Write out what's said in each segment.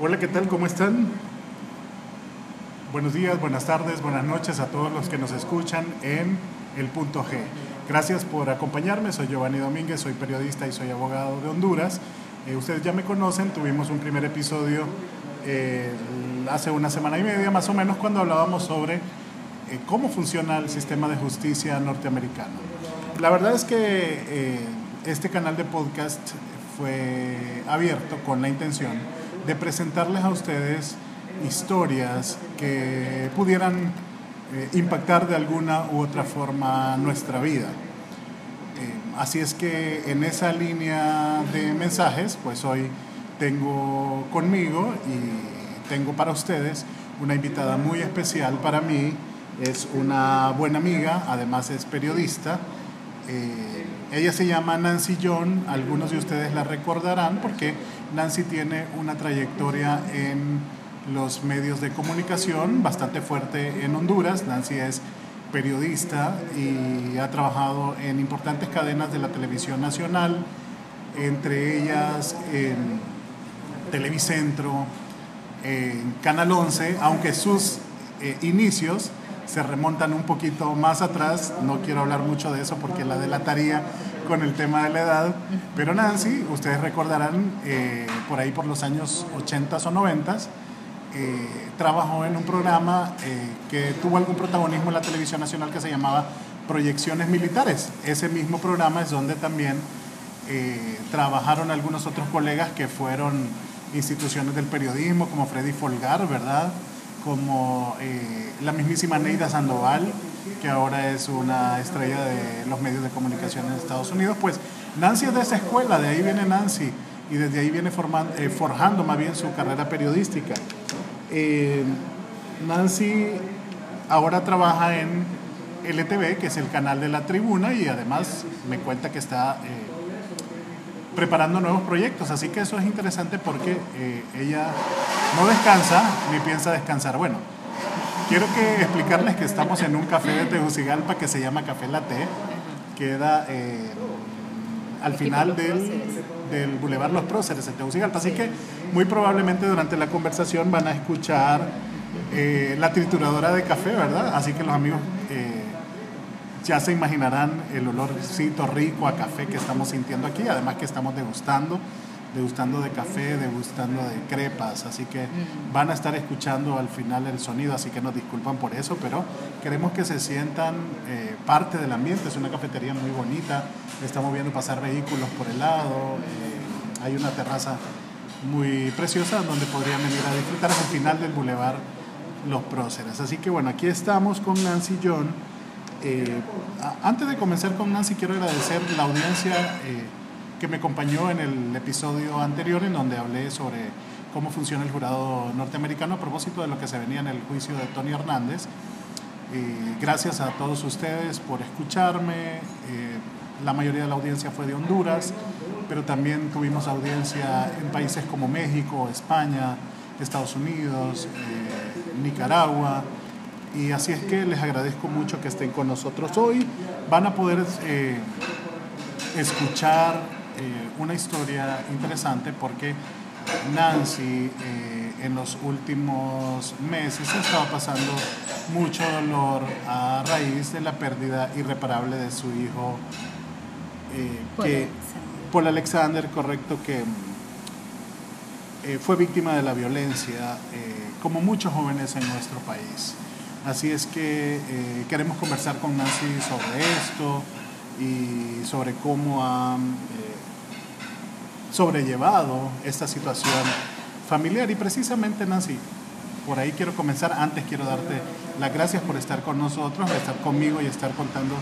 Hola, ¿qué tal? ¿Cómo están? Buenos días, buenas tardes, buenas noches a todos los que nos escuchan en El Punto G. Gracias por acompañarme, soy Giovanni Domínguez, soy periodista y soy abogado de Honduras. Eh, ustedes ya me conocen, tuvimos un primer episodio eh, hace una semana y media más o menos cuando hablábamos sobre eh, cómo funciona el sistema de justicia norteamericano. La verdad es que este canal de podcast fue abierto con la intención de presentarles a ustedes historias que pudieran impactar de alguna u otra forma nuestra vida. así es que en esa línea de mensajes, pues hoy tengo conmigo y tengo para ustedes una invitada muy especial para mí. Es una buena amiga, además es periodista. Eh, ella se llama Nancy John, algunos de ustedes la recordarán porque Nancy tiene una trayectoria en los medios de comunicación bastante fuerte en Honduras. Nancy es periodista y ha trabajado en importantes cadenas de la televisión nacional, entre ellas en Televicentro, en Canal 11, aunque sus eh, inicios se remontan un poquito más atrás, no quiero hablar mucho de eso porque la delataría con el tema de la edad, pero Nancy, ustedes recordarán, eh, por ahí por los años 80 o 90, eh, trabajó en un programa que tuvo algún protagonismo en la televisión nacional que se llamaba Proyecciones Militares. Ese mismo programa es donde también trabajaron algunos otros colegas que fueron instituciones del periodismo como Freddy Folgar, ¿verdad? Como eh, la mismísima Neida Sandoval, que ahora es una estrella de los medios de comunicación en Estados Unidos. Pues Nancy es de esa escuela, de ahí viene Nancy, y desde ahí viene formando, eh, forjando más bien su carrera periodística. Eh, Nancy ahora trabaja en LTV, que es el canal de la tribuna, y además me cuenta que está preparando nuevos proyectos. Así que eso es interesante porque eh, ella no descansa ni piensa descansar. Bueno, quiero que explicarles que estamos en un café de Tegucigalpa que se llama Café Latte. Queda eh, al final del, del Boulevard Los Próceres en Tegucigalpa. Así que muy probablemente durante la conversación van a escuchar eh, la trituradora de café, ¿verdad? Así que los amigos ya se imaginarán el olorcito rico a café que estamos sintiendo aquí, además que estamos degustando, degustando de café, degustando de crepas, así que van a estar escuchando al final el sonido, así que nos disculpan por eso, pero queremos que se sientan eh, parte del ambiente, es una cafetería muy bonita, estamos viendo pasar vehículos por el lado, eh, hay una terraza muy preciosa donde podrían venir a disfrutar al final del bulevar Los Próceres. Así que bueno, aquí estamos con Nancy John eh, antes de comenzar con Nancy, quiero agradecer la audiencia eh, que me acompañó en el episodio anterior en donde hablé sobre cómo funciona el jurado norteamericano a propósito de lo que se venía en el juicio de Tony Hernández. Eh, gracias a todos ustedes por escucharme. la mayoría de la audiencia fue de Honduras, pero también tuvimos audiencia en países como México, España, Estados Unidos, Nicaragua. Y así es que les agradezco mucho que estén con nosotros hoy. Van a poder eh, escuchar eh, una historia interesante porque Nancy eh, en los últimos meses estaba pasando mucho dolor a raíz de la pérdida irreparable de su hijo Paul que Alexander. Paul Alexander, correcto, que fue víctima de la violencia, como muchos jóvenes en nuestro país. Así es que eh, queremos conversar con Nancy sobre esto y sobre cómo ha eh, sobrellevado esta situación familiar. Y precisamente, Nancy, por ahí quiero comenzar. Antes quiero darte las gracias por estar con nosotros, estar conmigo y estar contando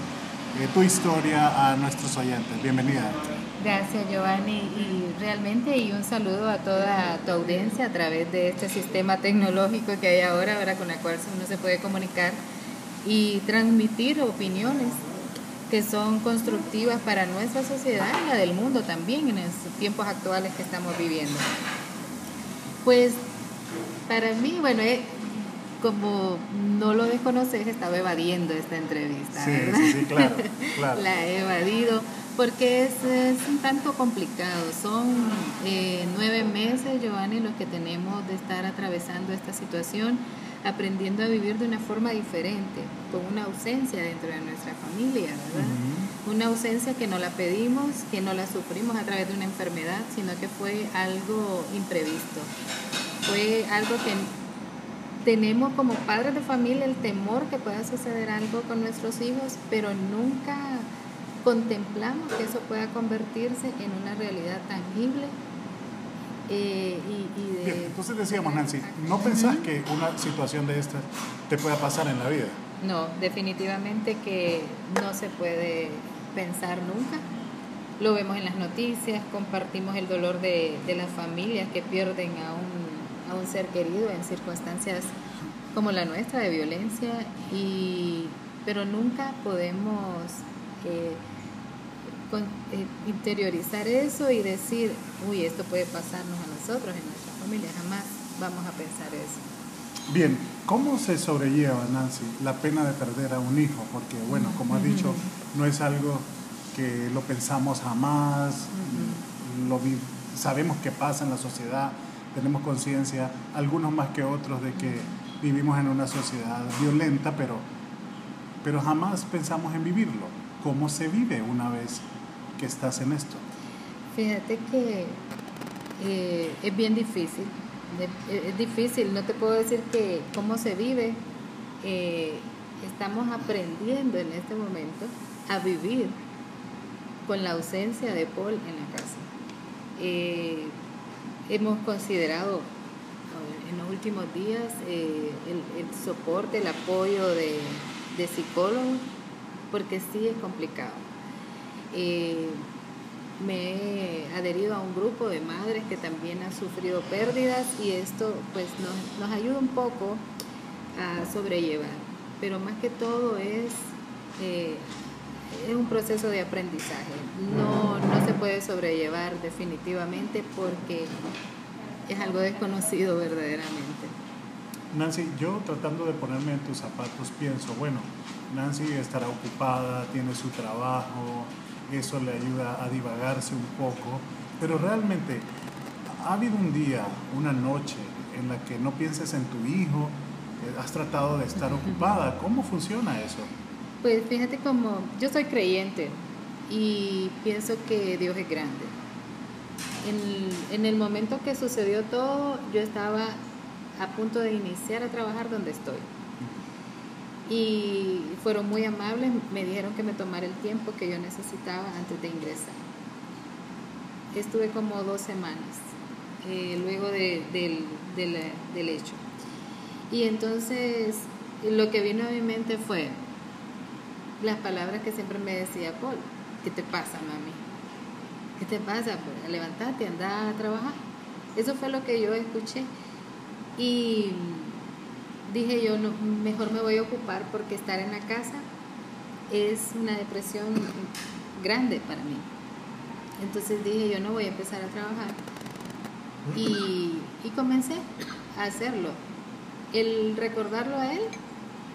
eh, tu historia a nuestros oyentes. Bienvenida. Gracias Giovanni y realmente y un saludo a toda tu audiencia a través de este sistema tecnológico que hay ahora, ahora con el cual uno se puede comunicar y transmitir opiniones que son constructivas para nuestra sociedad y la del mundo también en los tiempos actuales que estamos viviendo. Pues para mí, bueno, eh, como no lo desconoces, estaba evadiendo esta entrevista, Sí, ¿verdad? sí, sí, claro, claro. La he evadido Porque es, es un tanto complicado. Son eh, nueve meses, Giovanni, los que tenemos de estar atravesando esta situación, aprendiendo a vivir de una forma diferente, con una ausencia dentro de nuestra familia, ¿verdad? Una ausencia que no la pedimos, que no la sufrimos a través de una enfermedad, sino que fue algo imprevisto. Fue algo que tenemos como padres de familia el temor que pueda suceder algo con nuestros hijos, pero nunca contemplamos que eso pueda convertirse en una realidad tangible. Eh, y, Bien, entonces decíamos, Nancy, ¿no pensás que una situación de estas te pueda pasar en la vida? No, definitivamente que no se puede pensar nunca. Lo vemos en las noticias, compartimos el dolor de, de las familias que pierden a un a un ser querido en circunstancias como la nuestra de violencia, y, pero nunca podemos eh, eh, interiorizar eso y decir, uy, esto puede pasarnos a nosotros, en nuestra familia, jamás vamos a pensar eso. Bien, ¿cómo se sobrelleva, Nancy, la pena de perder a un hijo? Porque, bueno, como has dicho, no es algo que lo pensamos jamás, lo sabemos que pasa en la sociedad, tenemos conciencia, algunos más que otros, de que vivimos en una sociedad violenta, pero, pero jamás pensamos en vivirlo. ¿Cómo se vive una vez que estás en esto? Fíjate que eh, es bien difícil. Es difícil, no te puedo decir que cómo se vive. Eh, estamos aprendiendo en este momento a vivir con la ausencia de Paul en la casa. Eh, hemos considerado en los últimos días eh, el, soporte, el apoyo de, psicólogos, porque sí es complicado. Eh, me he adherido a un grupo de madres que también han sufrido pérdidas y esto pues nos, ayuda un poco a sobrellevar, pero más que todo es eh, es un proceso de aprendizaje. No, no se puede sobrellevar definitivamente porque es algo desconocido verdaderamente. Nancy, yo tratando de ponerme en tus zapatos pienso, bueno, Nancy estará ocupada, tiene su trabajo, eso le ayuda a divagarse un poco, pero realmente, ¿ha habido un día, una noche en la que no pienses en tu hijo? ¿Has tratado de estar ocupada? ¿Cómo funciona eso? Pues fíjate como yo soy creyente y pienso que Dios es grande. En, el momento que sucedió todo, yo estaba a punto de iniciar a trabajar donde estoy. Y fueron muy amables, me dijeron que me tomara el tiempo que yo necesitaba antes de ingresar. Estuve como dos semanas eh, luego del, del hecho. Y entonces lo que vino a mi mente fue, las palabras que siempre me decía Paul, ¿qué te pasa, mami? ¿Qué te pasa? Pues, levantarte, anda a trabajar. Eso fue lo que yo escuché. Y dije yo, no, mejor me voy a ocupar porque estar en la casa es una depresión grande para mí. Entonces dije, yo no voy a empezar a trabajar. Y, y comencé a hacerlo. El recordarlo a él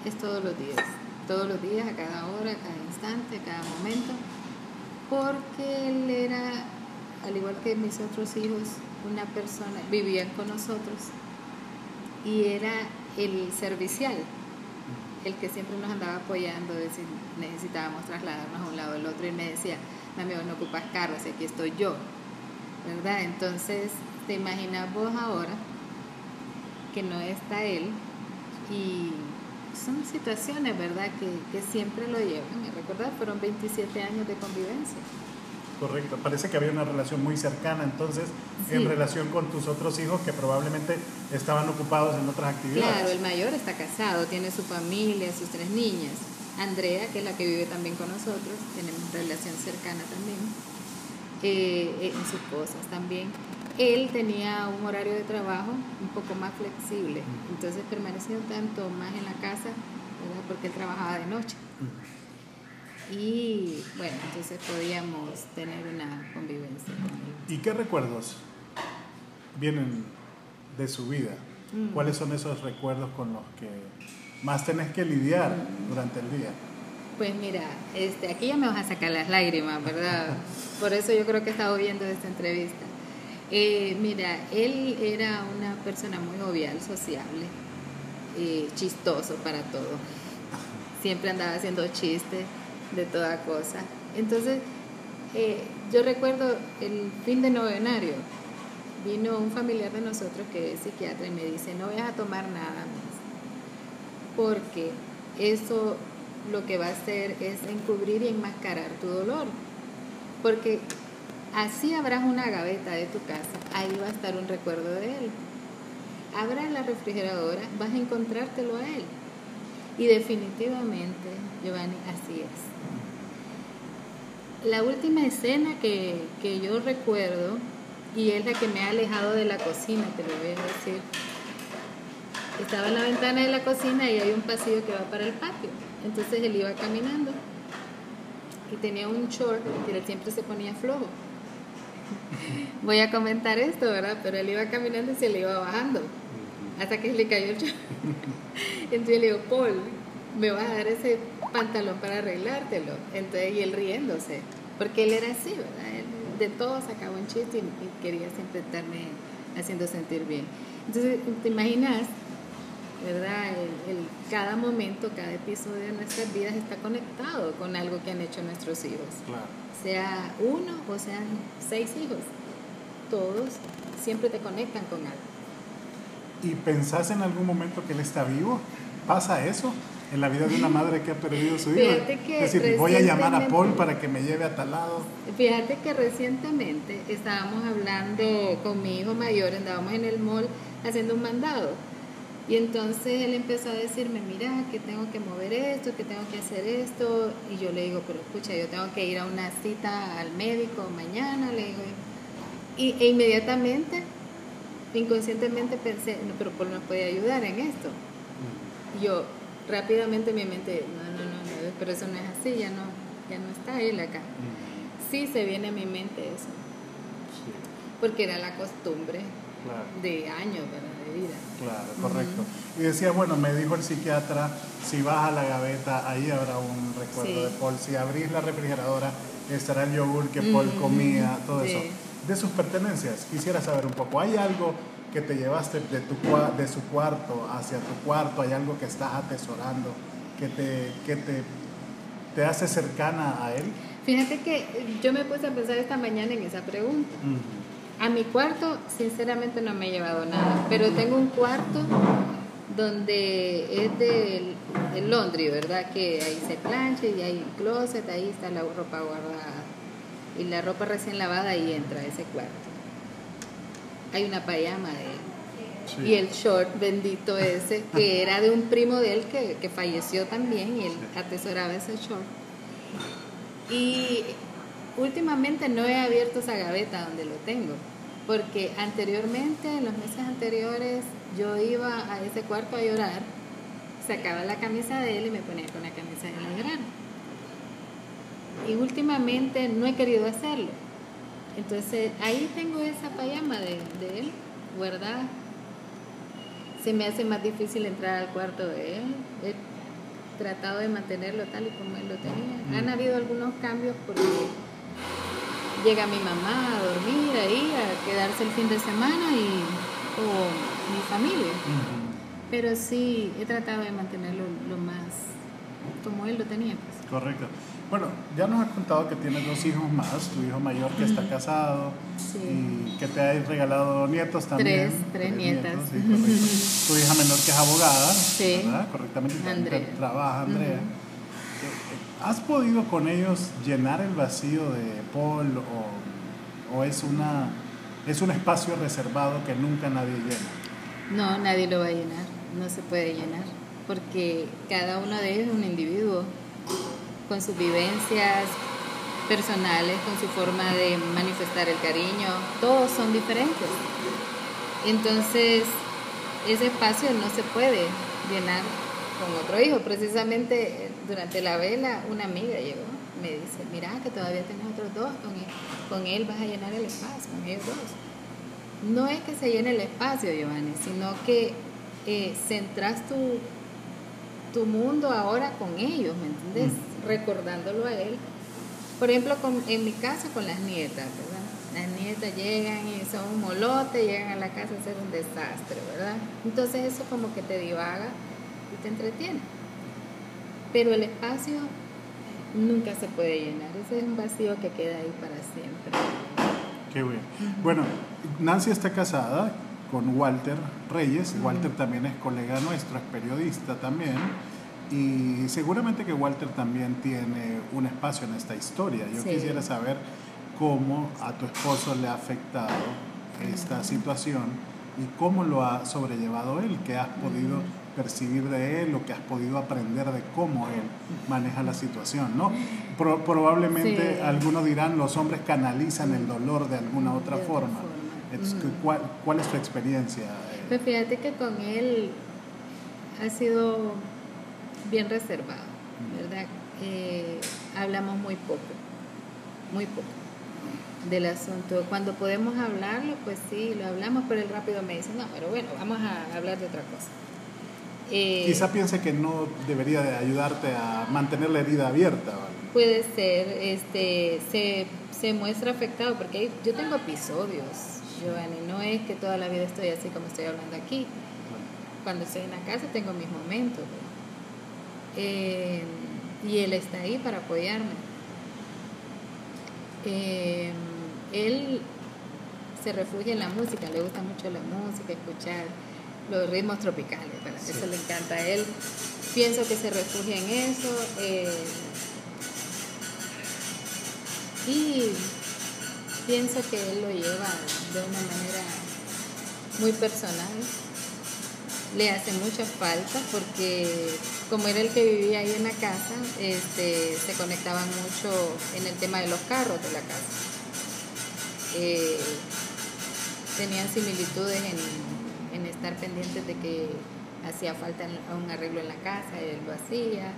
es todos los días todos los días, a cada hora, a cada instante, a cada momento, porque él era, al igual que mis otros hijos, una persona, vivían con nosotros y era el servicial, el que siempre nos andaba apoyando, de si necesitábamos trasladarnos a un lado del otro y me decía, mami, vos no ocupas carro, así aquí estoy yo, ¿verdad? Entonces, te imaginas vos ahora que no está él y son situaciones, ¿verdad?, que, siempre lo llevan. Y recordar, fueron 27 años de convivencia. Correcto, parece que había una relación muy cercana entonces en relación con tus otros hijos que probablemente estaban ocupados en otras actividades. Claro, el mayor está casado, tiene su familia, sus tres niñas. Andrea, que es la que vive también con nosotros, tenemos relación cercana también, eh, eh en sus cosas también él tenía un horario de trabajo un poco más flexible, entonces permanecía tanto más en la casa, porque él trabajaba de noche. Y bueno, entonces podíamos tener una convivencia. ¿Y qué recuerdos vienen de su vida? Mm. ¿Cuáles son esos recuerdos con los que más tenés que lidiar durante el día? Pues mira, este, aquí ya me vas a sacar las lágrimas, ¿verdad? Por eso yo creo que he estado viendo esta entrevista. Eh, mira, él era una persona muy jovial, sociable, eh, chistoso para todo. Siempre andaba haciendo chistes de toda cosa. Entonces, eh, yo recuerdo el fin de novenario, vino un familiar de nosotros que es psiquiatra y me dice, no vayas a tomar nada más, porque eso lo que va a hacer es encubrir y enmascarar tu dolor. Porque así habrás una gaveta de tu casa, ahí va a estar un recuerdo de él. Abras la refrigeradora, vas a encontrártelo a él. Y definitivamente, Giovanni, así es. La última escena que, que yo recuerdo, y es la que me ha alejado de la cocina, te lo voy a decir, estaba en la ventana de la cocina y hay un pasillo que va para el patio. Entonces él iba caminando y tenía un short que él siempre se ponía flojo. Voy a comentar esto, ¿verdad? Pero él iba caminando y se le iba bajando hasta que le cayó el short. Entonces le digo, Paul, me vas a dar ese pantalón para arreglártelo. Entonces, y él riéndose, porque él era así, ¿verdad? Él de todo sacaba un chiste y, quería siempre estarme haciendo sentir bien. Entonces, ¿te imaginas ¿verdad? El, cada momento, cada episodio de nuestras vidas está conectado con algo que han hecho nuestros hijos. Sea uno o sean seis hijos, todos siempre te conectan con algo. ¿Y pensás en algún momento que él está vivo? ¿Pasa eso? en la vida de una madre que ha perdido a su hijo. es decir, voy a llamar a Paul para que me lleve a tal lado. Fíjate que recientemente estábamos hablando con mi hijo mayor, andábamos en el mall haciendo un mandado y entonces él empezó a decirme, mira, que tengo que mover esto, que tengo que hacer esto. Y yo le digo, pero escucha, yo tengo que ir a una cita al médico mañana, le digo. Y, e inmediatamente, inconscientemente pensé, no, pero Paul nos puede ayudar en esto. Yo rápidamente mi mente, no, no, no, no, pero eso no es así, ya no, ya no está él acá. Sí se viene a mi mente eso. Porque era la costumbre de años, ¿verdad? Claro, correcto. Y decía, bueno, me dijo el psiquiatra, si vas a la gaveta, ahí habrá un recuerdo de Paul. Si abrís la refrigeradora, estará el yogur que Paul comía, todo eso. De sus pertenencias, quisiera saber un poco, ¿hay algo que te llevaste de, tu, de su cuarto hacia tu cuarto? ¿Hay algo que estás atesorando, que te, que te, te hace cercana a él? Fíjate que yo me puse a pensar esta mañana en esa pregunta. A mi cuarto, sinceramente, no me he llevado nada, pero tengo un cuarto donde es de, de laundry, ¿verdad? Que ahí se plancha y hay closet, ahí está la ropa guardada. Y la ropa recién lavada ahí entra a ese cuarto. Hay una payama de él. Y el short bendito ese, que era de un primo de él que, que falleció también y él atesoraba ese short. Y últimamente no he abierto esa gaveta donde lo tengo, porque anteriormente, en los meses anteriores, yo iba a ese cuarto a llorar, sacaba la camisa de él y me ponía con la camisa de él a llorar. Y últimamente no he querido hacerlo. Entonces ahí tengo esa payama de, de él guardada. Se me hace más difícil entrar al cuarto de él. He tratado de mantenerlo tal y como él lo tenía. Han habido algunos cambios porque llega mi mamá a dormir ahí, a quedarse el fin de semana y o mi familia. Pero sí he tratado de mantenerlo lo más como él lo tenía. Pues. Correcto. Bueno, ya nos has contado que tienes dos hijos más, tu hijo mayor que está casado y que te ha regalado nietos también. Tres, tres, nietas. tu hija menor que es abogada, ¿verdad? Correctamente, Andrea. trabaja Andrea. ¿Has podido con ellos llenar el vacío de Paul o, es, una, es un espacio reservado que nunca nadie llena? No, nadie lo va a llenar, no se puede llenar, porque cada uno de ellos es un individuo con sus vivencias personales, con su forma de manifestar el cariño, todos son diferentes. Entonces, ese espacio no se puede llenar con otro hijo. Precisamente durante la vela una amiga llegó, me dice, mira que todavía tienes otros dos, con él, vas a llenar el espacio, con ellos dos. No es que se llene el espacio, Giovanni, sino que eh, centras tu, tu mundo ahora con ellos, ¿me entiendes? Recordándolo a él. Por ejemplo, en mi casa con las nietas, ¿verdad? Las nietas llegan y son un molote, llegan a la casa a ser un desastre, ¿verdad? Entonces eso como que te divaga y te entretiene. Pero el espacio nunca se puede llenar, ese es un vacío que queda ahí para siempre. Qué bueno. Bueno, Nancy está casada con Walter Reyes, Walter también es colega nuestro, es periodista también. Y seguramente que Walter también tiene un espacio en esta historia. Yo quisiera saber cómo a tu esposo le ha afectado esta situación y cómo lo ha sobrellevado él, qué has podido percibir de él, lo que has podido aprender de cómo él maneja la situación, ¿no? probablemente algunos dirán los hombres canalizan el dolor de alguna otra forma. ¿cuál, es tu experiencia? Pues fíjate que con él ha sido bien reservado, ¿verdad? Eh, hablamos muy poco, muy poco del asunto. Cuando podemos hablarlo, pues sí, lo hablamos, pero él rápido me dice, no, pero bueno, vamos a hablar de otra cosa. Eh, Quizá piense que no debería de ayudarte a mantener la herida abierta. Puede ser, este, se, se muestra afectado, porque yo tengo episodios, Giovanni, no es que toda la vida estoy así como estoy hablando aquí. Cuando estoy en la casa tengo mis momentos. Eh, y él está ahí para apoyarme. Eh, él se refugia en la música, le gusta mucho la música, escuchar los ritmos tropicales, eso le encanta a él. Pienso que se refugia en eso. Eh, y pienso que él lo lleva de una manera muy personal. Le hace mucha falta porque como era el que vivía ahí en la casa, este, se conectaban mucho en el tema de los carros de la casa. Eh, tenían similitudes en, en, estar pendientes de que hacía falta un arreglo en la casa, él lo hacía.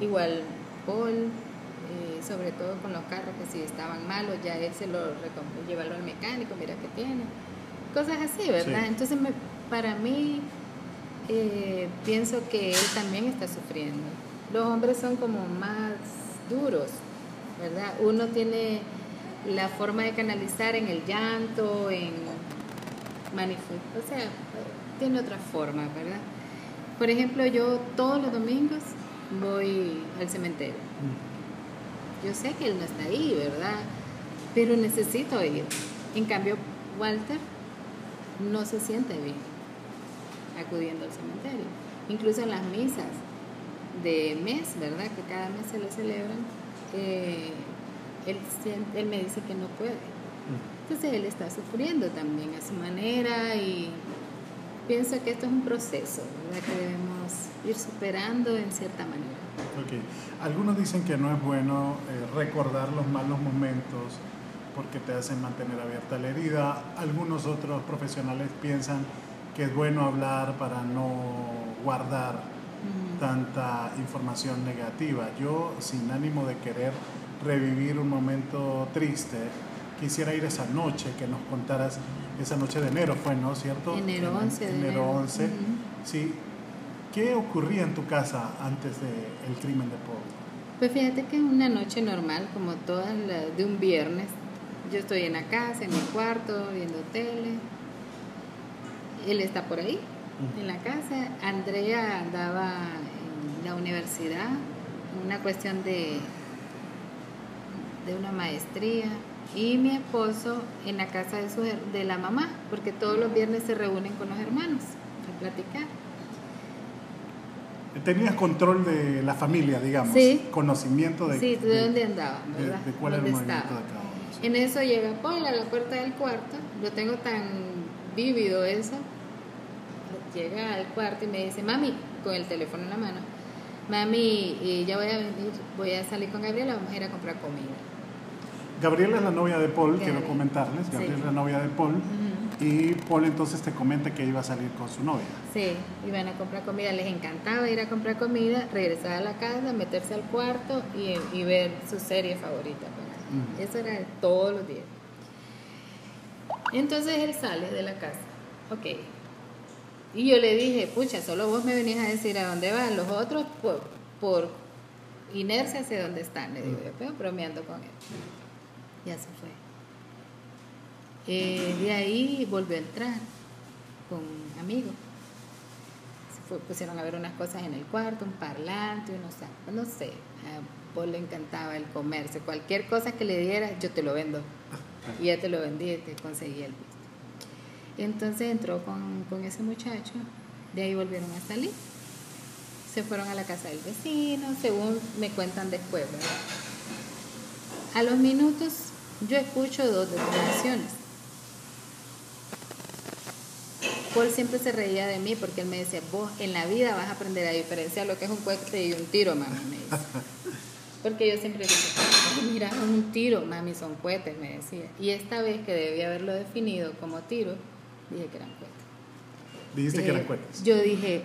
Igual Paul, eh, sobre todo con los carros que si estaban malos, ya él se lo llevarlo al mecánico, mira qué tiene. Cosas así, ¿verdad? Entonces para mí eh, pienso que él también está sufriendo. Los hombres son como más duros, ¿verdad? Uno tiene la forma de canalizar en el llanto, en manifestar, o sea, tiene otra forma, ¿verdad? Por ejemplo, yo todos los domingos voy al cementerio. Yo sé que él no está ahí, ¿verdad? Pero necesito ir. En cambio, Walter no se siente bien acudiendo al cementerio. Incluso en las misas de mes, ¿verdad? Que cada mes se le celebran, eh, él, me dice que no puede. Entonces él está sufriendo también a su manera y pienso que esto es un proceso ¿verdad? que debemos ir superando en cierta manera. Okay. Algunos dicen que no es bueno eh, recordar los malos momentos porque te hacen mantener abierta la herida. Algunos otros profesionales piensan que es bueno hablar para no guardar tanta información negativa. Yo, sin ánimo de querer revivir un momento triste, quisiera ir esa noche, que nos contaras, esa noche de enero fue, ¿no? ¿Cierto? Enero 11. enero, enero 11. Sí. ¿Qué ocurría en tu casa antes del crimen de Paul? Pues fíjate que es una noche normal, como todas las de un viernes. Yo estoy en la casa, en mi cuarto, viendo tele él está por ahí, en la casa. Andrea andaba en la universidad, una cuestión de, de una maestría. Y mi esposo en la casa de, su, de la mamá, porque todos los viernes se reúnen con los hermanos a platicar. Tenías control de la familia, digamos. Sí. Conocimiento de, sí, de, dónde andaba, ¿verdad? De, cuál era el movimiento de cada En eso llega Paul a la puerta del cuarto, lo tengo tan vívido eso, llega al cuarto y me dice, mami, con el teléfono en la mano, mami, eh, ya voy a venir, voy a salir con Gabriela, vamos a ir a comprar comida. Gabriela es la novia de Paul, quiero comentarles, Gabriela es la novia de Paul, y Paul entonces te comenta que iba a salir con su novia. Sí, iban a comprar comida, les encantaba ir a comprar comida, regresar a la casa, meterse al cuarto y, ver su serie favorita. Eso era todos los días. Entonces él sale de la casa. Ok, y yo le dije, pucha, solo vos me venís a decir a dónde van, los otros por, por inercia sé dónde están, le digo yo, pero bromeando con él. Ya se fue. Eh, de ahí volvió a entrar con amigos. Se pusieron a ver unas cosas en el cuarto, un parlante, unos, no sé, a vos le encantaba el comercio, cualquier cosa que le diera, yo te lo vendo. Y ya te lo vendí y te conseguí el. Entonces entró con, con ese muchacho, de ahí volvieron a salir. Se fueron a la casa del vecino, según me cuentan después, ¿verdad? A los minutos yo escucho dos detonaciones. Paul siempre se reía de mí porque él me decía, vos en la vida vas a aprender a diferenciar lo que es un cohete y un tiro, mami, me dice. Porque yo siempre decía, mira, un tiro, mami, son cohetes, me decía. Y esta vez que debía haberlo definido como tiro, dije que eran cohetes. Dijiste que eran cohetes. Yo dije,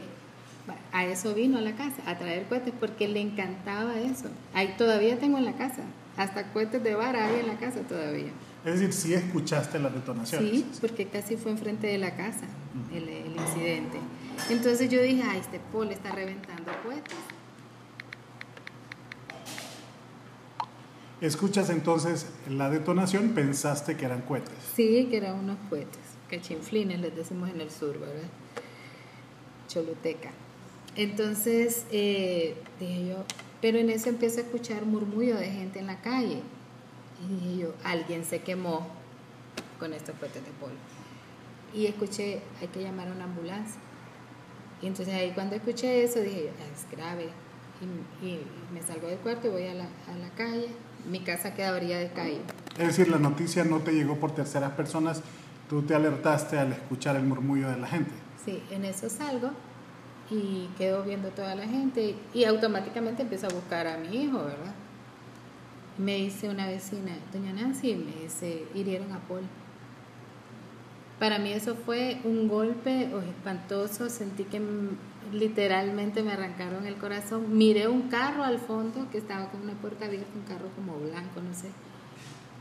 a eso vino a la casa, a traer cohetes, porque le encantaba eso. Ahí todavía tengo en la casa, hasta cohetes de vara hay en la casa todavía. Es decir, sí escuchaste las detonaciones. Sí, porque casi fue enfrente de la casa el, el incidente. Entonces yo dije, ay, este Paul está reventando cohetes. Escuchas entonces la detonación, pensaste que eran cohetes. Sí, que eran unos cohetes, cachinflines les decimos en el sur, ¿verdad? Choluteca. Entonces eh, dije yo, pero en eso empiezo a escuchar murmullo de gente en la calle. Y dije yo, alguien se quemó con estos cohetes de polvo. Y escuché, hay que llamar a una ambulancia. Y entonces ahí cuando escuché eso dije yo, "Ah, es grave. Y, y me salgo del cuarto y voy a la, a la calle. Mi casa queda de calle. Es decir, la noticia no te llegó por terceras personas, tú te alertaste al escuchar el murmullo de la gente. Sí, en eso salgo y quedo viendo toda la gente y automáticamente empiezo a buscar a mi hijo, ¿verdad? Me dice una vecina, doña Nancy, me dice, hirieron a Paul. Para mí eso fue un golpe oh, espantoso, sentí que literalmente me arrancaron el corazón. Miré un carro al fondo que estaba con una puerta abierta, un carro como blanco, no sé.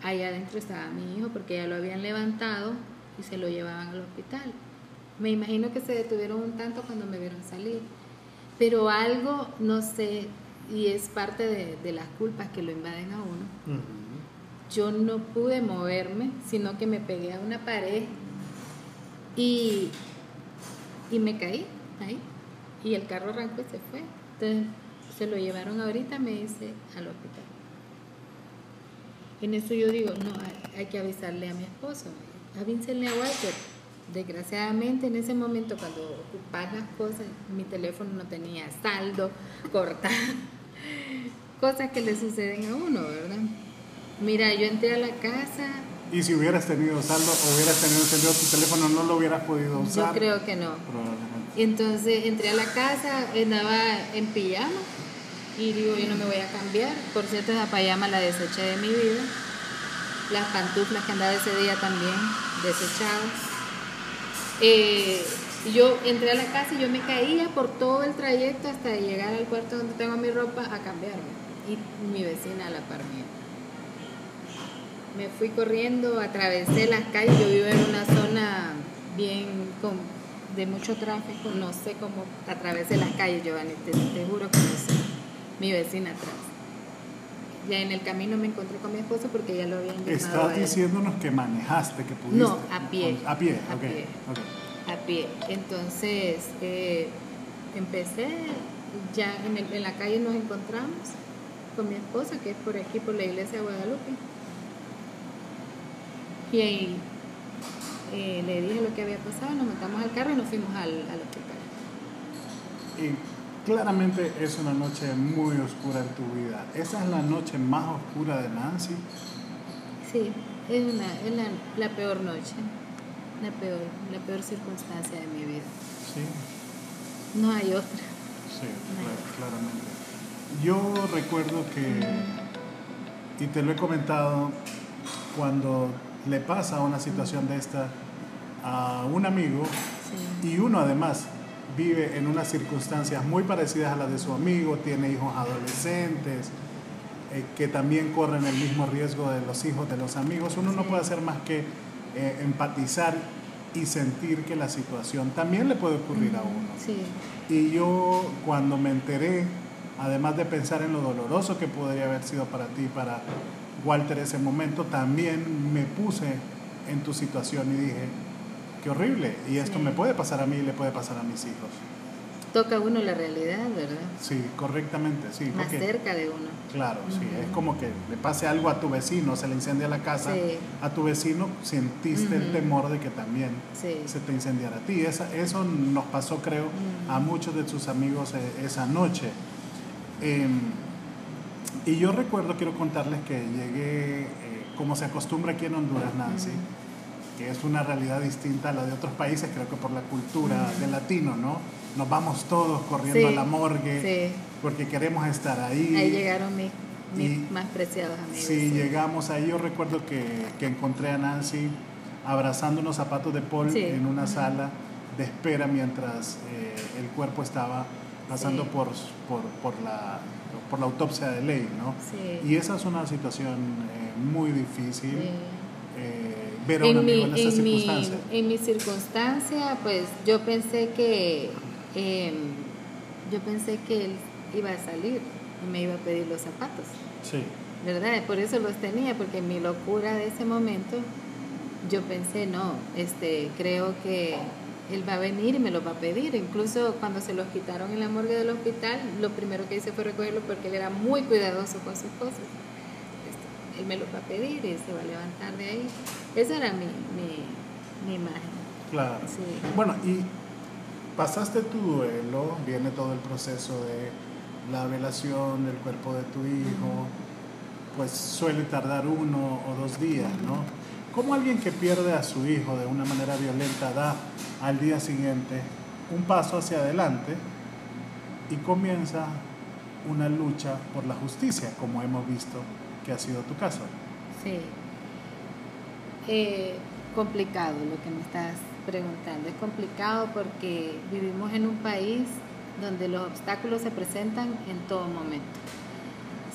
Allá adentro estaba mi hijo porque ya lo habían levantado y se lo llevaban al hospital. Me imagino que se detuvieron un tanto cuando me vieron salir. Pero algo, no sé, y es parte de, de las culpas que lo invaden a uno. Yo no pude moverme, sino que me pegué a una pared y, y me caí ahí. Y el carro arrancó y se fue. Entonces se lo llevaron ahorita, me dice, al hospital. En eso yo digo, no, hay, hay que avisarle a mi esposo. A Walter. Desgraciadamente en ese momento cuando ocupas las cosas, mi teléfono no tenía saldo, cortado. Cosas que le suceden a uno, ¿verdad? Mira, yo entré a la casa, Y si hubieras tenido saldo o hubieras tenido encendido tu teléfono, no lo hubieras podido yo usar. creo que no. Probablemente. Entonces entré a la casa, andaba en pijama y digo, yo no me voy a cambiar. Por cierto, esa pijama la deseché de mi vida. Las pantuflas que andaba ese día también desechadas. Eh, yo entré a la casa y yo me caía por todo el trayecto hasta llegar al cuarto donde tengo mi ropa a cambiarme. Y mi vecina a la par mía. Me fui corriendo, atravesé las calles, yo vivo en una zona bien con, de mucho tráfico, no sé cómo atravesé las calles, Giovanni, te, te juro que no sé. Mi vecina atrás. Ya en el camino me encontré con mi esposo porque ya lo habían llamado Estás diciéndonos que manejaste, que pudiste. No, a pie. A pie, A ok. pie. a pie. Entonces, eh, empecé, ya en, el- en la calle nos encontramos con mi esposa, que es por aquí, por la iglesia de Guadalupe. Y ahí eh, le dije lo que había pasado, nos montamos al carro y nos fuimos al, al hospital. Y claramente es una noche muy oscura en tu vida. ¿Esa es la noche más oscura de Nancy? Sí, es, una, es la, la peor noche, la peor, la peor circunstancia de mi vida. Sí, No hay otra. sí, cla- claramente. Yo recuerdo que, y te lo he comentado, cuando le pasa una situación de esta a un amigo, Sí. y uno además vive en unas circunstancias muy parecidas a las de su amigo, tiene hijos adolescentes, eh, que también corren el mismo riesgo de los hijos de los amigos, uno no puede hacer más que eh, empatizar y sentir que la situación también le puede ocurrir a uno. Sí, Y yo cuando me enteré además de pensar en lo doloroso que podría haber sido para ti, para Walter ese momento, también me puse en tu situación y dije, qué horrible, y esto me puede pasar a mí y le puede pasar a mis hijos. Toca uno la realidad, ¿verdad? Sí, correctamente, sí. Más cerca de uno. Claro, sí, es como que le pase algo a tu vecino, se le incendia la casa, a tu vecino sentiste el temor de que también se te incendiara a ti. Esa, eso nos pasó, creo, a muchos de tus amigos eh, esa noche. Em, y yo recuerdo, quiero contarles que llegué, eh, como se acostumbra aquí en Honduras, Nancy, que es una realidad distinta a la de otros países, creo que por la cultura del latino, ¿no? Nos vamos todos corriendo a la morgue porque queremos estar ahí. Ahí llegaron mis, más preciados amigos. Sí, llegamos ahí. Yo recuerdo que, que, encontré a Nancy abrazando unos zapatos de Paul en una sala de espera mientras eh, el cuerpo estaba pasando por, por, por, la, por la autopsia de ley, ¿no? Y esa es una situación eh, muy difícil. Eh, ver a un en amigo mi, en circunstancia. en mi circunstancia, pues yo pensé que em, yo pensé que él iba a salir y me iba a pedir los zapatos. Sí. ¿Verdad? Por eso los tenía, porque en mi locura de ese momento yo pensé, no, este, creo que él va a venir y me lo va a pedir. Incluso cuando se los quitaron en la morgue del hospital, lo primero que hice fue recogerlo porque él era muy cuidadoso con sus cosas. Él me lo va a pedir y se va a levantar de ahí. Esa era mi, mi, imagen. Claro. Bueno, y pasaste tu duelo, viene todo el proceso de la velación del cuerpo de tu hijo, pues suele tardar uno o dos días, ¿no? ¿Cómo alguien que pierde a su hijo de una manera violenta da al día siguiente un paso hacia adelante y comienza una lucha por la justicia, como hemos visto que ha sido tu caso? Sí. Eh, complicado lo que me estás preguntando. Es complicado porque vivimos en un país donde los obstáculos se presentan en todo momento.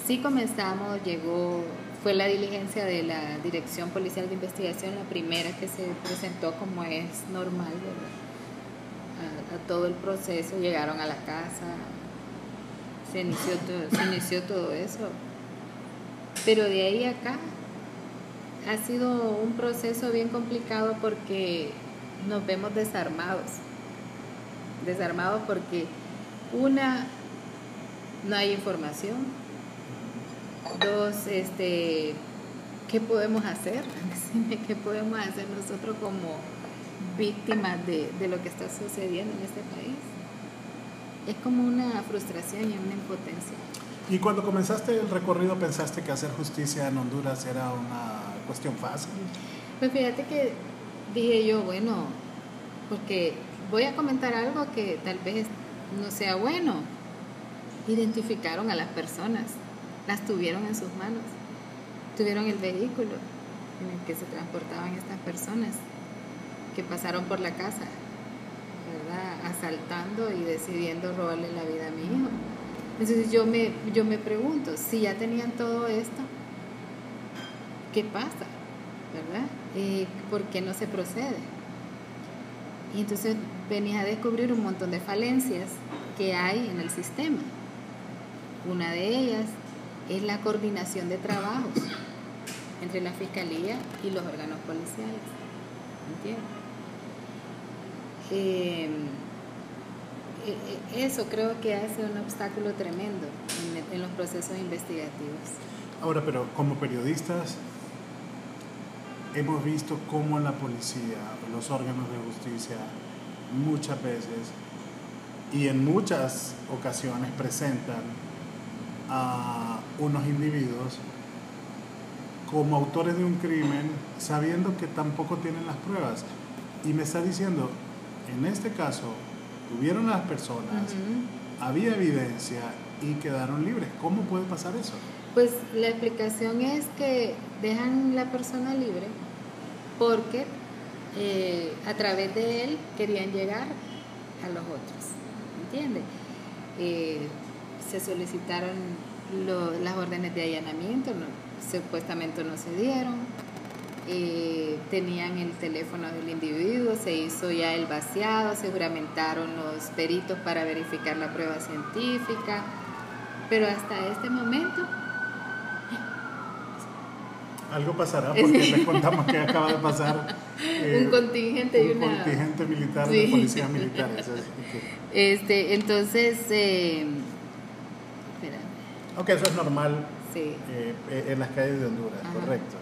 Sí comenzamos, llegó fue la diligencia de la Dirección Policial de Investigación, la primera que se presentó como es normal, A, todo el proceso, llegaron a la casa, se inició, todo, se inició todo eso. Pero de ahí acá ha sido un proceso bien complicado porque nos vemos desarmados. Desarmados porque una, no hay información, Dos, este, ¿qué podemos hacer? ¿qué podemos hacer nosotros como víctimas de, de lo que está sucediendo en este país? Es como una frustración y una impotencia. ¿Y cuando comenzaste el recorrido pensaste que hacer justicia en Honduras era una cuestión fácil? Pues fíjate que dije yo, bueno, porque voy a comentar algo que tal vez no sea bueno. Identificaron a las personas las tuvieron en sus manos. Tuvieron el vehículo en el que se transportaban estas personas que pasaron por la casa, ¿verdad? Asaltando y decidiendo robarle la vida a mi hijo. Entonces yo me, yo me pregunto, si ya tenían todo esto, ¿qué pasa? ¿Verdad? Eh, ¿Por qué no se procede? Y entonces venía a descubrir un montón de falencias que hay en el sistema. Una de ellas es la coordinación de trabajos entre la Fiscalía y los órganos policiales. ¿Entiendes? Em, e, e, eso creo que hace un obstáculo tremendo en, los procesos investigativos. Ahora, pero como periodistas hemos visto cómo la policía, los órganos de justicia, muchas veces y en muchas ocasiones presentan a unos individuos como autores de un crimen sabiendo que tampoco tienen las pruebas. Y me está diciendo, en este caso, tuvieron a las personas, había evidencia y quedaron libres. ¿Cómo puede pasar eso? Pues la explicación es que dejan la persona libre porque eh, a través de él querían llegar a los otros. ¿Entiendes? Eh, se solicitaron las órdenes de allanamiento, supuestamente no se dieron, eh, tenían el teléfono del individuo, se hizo ya el vaciado, se juramentaron los peritos para verificar la prueba científica Pero hasta este momento algo pasará porque les contamos que acaba de pasar eh, un contingente y una contingente militar de policías militares. Este, entonces, eh, Ok, eso es normal eh, eh, en las calles de Honduras, correcto.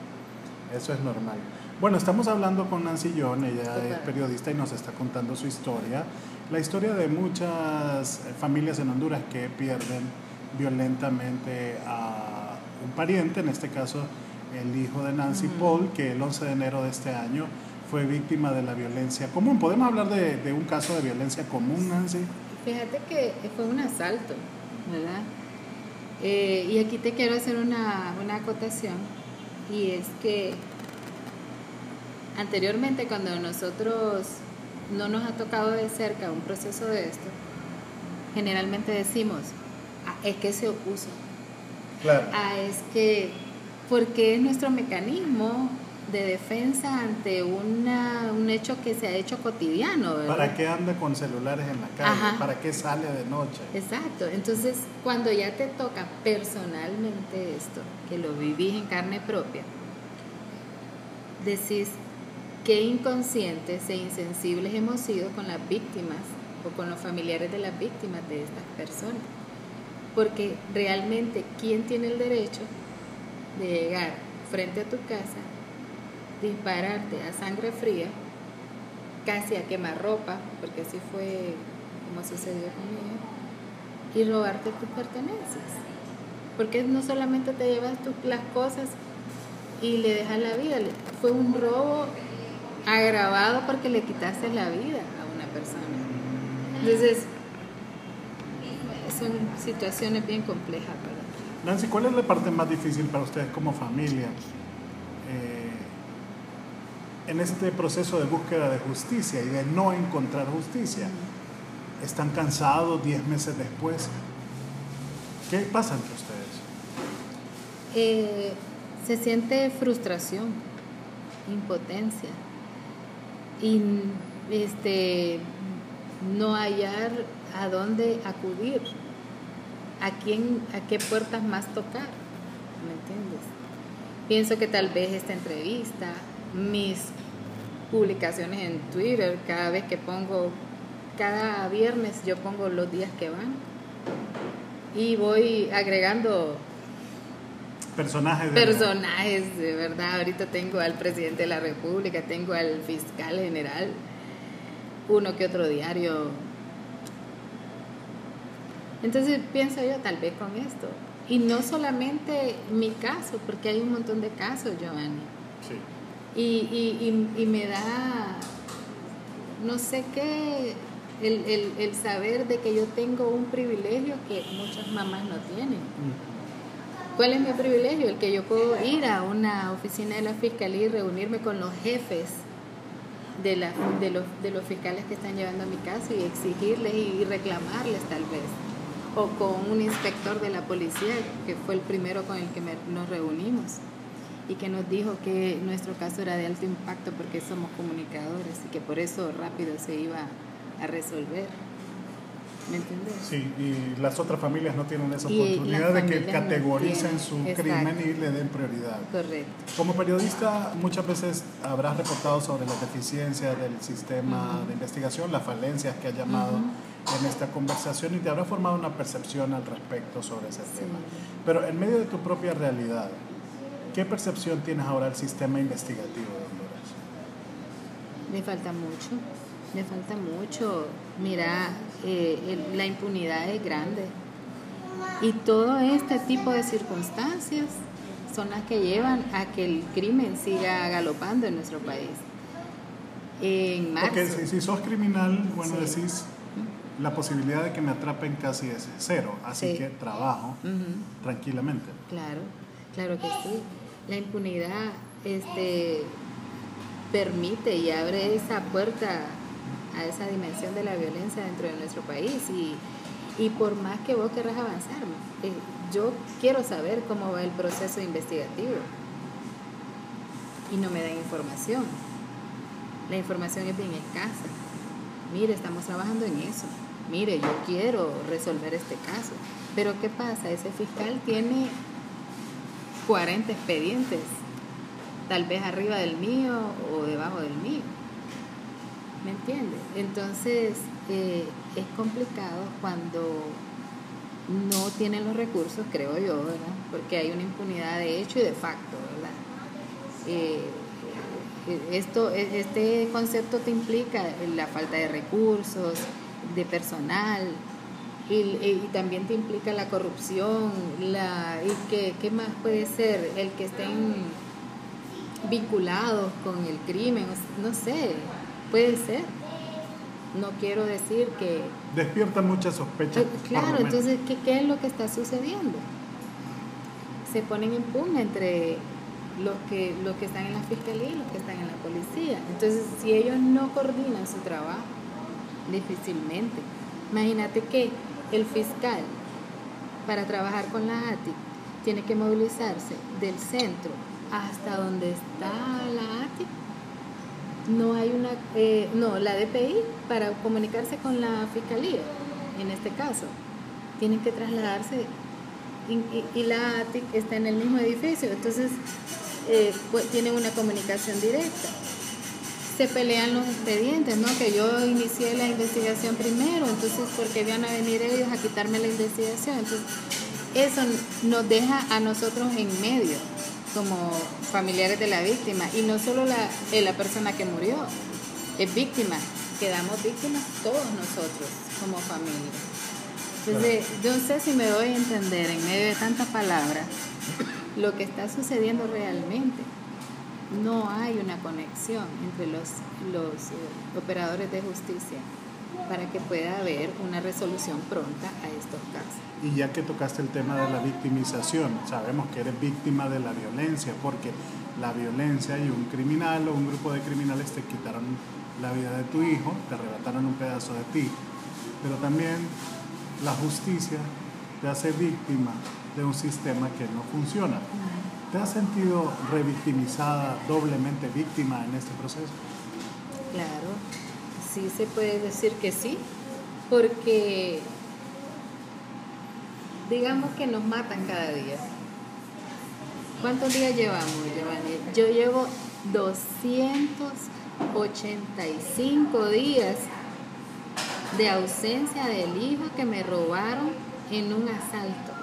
Eso es normal. Bueno, estamos hablando con Nancy John, ella es periodista y nos está contando su historia. La historia de muchas familias en Honduras que pierden violentamente a un pariente, en este caso el hijo de Nancy Paul, que el 11 de enero de este año fue víctima de la violencia común. ¿Podemos hablar de, de un caso de violencia común, Nancy? Fíjate que fue un asalto, ¿verdad? Eh, y aquí te quiero hacer una, una acotación, y es que anteriormente cuando nosotros no nos ha tocado de cerca un proceso de esto, generalmente decimos, ah, es que se opuso. Claro. Ah, es que, porque es nuestro mecanismo de defensa ante una, un hecho que se ha hecho cotidiano. ¿Para qué anda con celulares en la calle? ¿Para qué sale de noche? Exacto. Entonces, cuando ya te toca personalmente esto, que lo vivís en carne propia, decís qué inconscientes e insensibles hemos sido con las víctimas o con los familiares de las víctimas de estas personas. Porque realmente, ¿quién tiene el derecho de llegar frente a tu casa dispararte a sangre fría, casi a quemar ropa, porque así fue como sucedió conmigo, y robarte tus pertenencias. Porque no solamente te llevas tus, las cosas y le dejas la vida, fue un robo agravado porque le quitaste la vida a una persona. Entonces, son situaciones bien complejas. Nancy, ¿cuál es la parte más difícil para ustedes como familia? En este proceso de búsqueda de justicia y de no encontrar justicia. Están cansados diez meses después. ¿Qué pasa entre ustedes? Eh, se siente frustración, impotencia y este, no hallar a dónde acudir, a quién, a qué puertas más tocar, ¿me entiendes? Pienso que tal vez esta entrevista, mis publicaciones en Twitter, cada vez que pongo, cada viernes yo pongo los días que van. Y voy agregando personajes de personajes de verdad. Ahorita tengo al presidente de la república tengo al fiscal general uno que otro diario. Entonces pienso yo tal vez con esto. Y no solamente mi caso porque hay un montón de casos Giovanni. Sí y, y, y, me da, no sé qué, el, el, el, saber de que yo tengo un privilegio que muchas mamás no tienen. ¿Cuál es mi privilegio? El que yo puedo ir a una oficina de la fiscalía y reunirme con los jefes de, la, de, los, de los fiscales que están llevando a mi caso y exigirles y reclamarles tal vez. O con un inspector de la policía, que fue el primero con el que nos reunimos y que nos dijo que nuestro caso era de alto impacto porque somos comunicadores y que por eso rápido se iba a resolver. ¿Me entiendes? Sí, y las otras familias no tienen esa oportunidad de que categoricen su crimen y le den prioridad. Correcto. Como periodista, muchas veces habrás reportado sobre las deficiencias del sistema de investigación, las falencias que ha llamado en esta conversación y te habrá formado una percepción al respecto sobre ese tema. Pero en medio de tu propia realidad, ¿Qué percepción tienes ahora del sistema investigativo de Honduras? Me falta mucho, me falta mucho. Mira, eh, la impunidad es grande. Y todo este tipo de circunstancias son las que llevan a que el crimen siga galopando en nuestro país. En marzo. Porque si, sos criminal, bueno, decís, la posibilidad de que me atrapen casi es cero, así que trabajo tranquilamente. Claro, claro que sí la impunidad este, permite y abre esa puerta a esa dimensión de la violencia dentro de nuestro país y, por más que vos querrás avanzar, eh, yo quiero saber cómo va el proceso investigativo y no me dan información. La información es bien escasa. Mire, estamos trabajando en eso. Mire, yo quiero resolver este caso. Pero ¿qué pasa? Ese fiscal tiene 40 expedientes, tal vez arriba del mío o debajo del mío. ¿Me entiendes? Entonces eh, es complicado cuando no tienen los recursos, creo yo, ¿verdad? Porque hay una impunidad de hecho y de facto, ¿verdad? Eh, eh, esto, este concepto te implica la falta de recursos, de personal, y, también te implica la corrupción, la, y que, ¿qué más puede ser? El que estén vinculados con el crimen, no sé, puede ser. No quiero decir que... Despierta muchas sospechas. Eh, claro, entonces, ¿qué, ¿qué es lo que está sucediendo? Se ponen en pugna entre los que, los que están en la fiscalía y los que están en la policía. Entonces, si ellos no coordinan su trabajo, difícilmente. Imagínate que el fiscal, para trabajar con la ATI, tiene que movilizarse del centro hasta donde está la ATI. No hay una, eh, no, la DPI para comunicarse con la fiscalía, en este caso, tienen que trasladarse y, la ATI está en el mismo edificio, entonces eh, pues, tienen una comunicación directa. Se pelean los expedientes, ¿no? Que yo inicié la investigación primero, entonces, ¿por qué van a venir ellos a quitarme la investigación? Entonces, eso nos deja a nosotros en medio, como familiares de la víctima, y no solo la, eh, la persona que murió, es víctima, quedamos víctimas todos nosotros como familia. Entonces, yo no sé si me doy a entender en medio de tantas palabras lo que está sucediendo realmente. No hay una conexión entre los, los eh, operadores de justicia para que pueda haber una resolución pronta a estos casos. Y ya que tocaste el tema de la victimización, sabemos que eres víctima de la violencia, porque la violencia y un criminal o un grupo de criminales te quitaron la vida de tu hijo, te arrebataron un pedazo de ti, pero también la justicia te hace víctima de un sistema que no funciona. ¿Te has sentido revictimizada, doblemente víctima en este proceso? Claro, sí se puede decir que sí, porque digamos que nos matan cada día. ¿Cuántos días llevamos, Giovanni? Yo llevo 285 días de ausencia del hijo que me robaron en un asalto.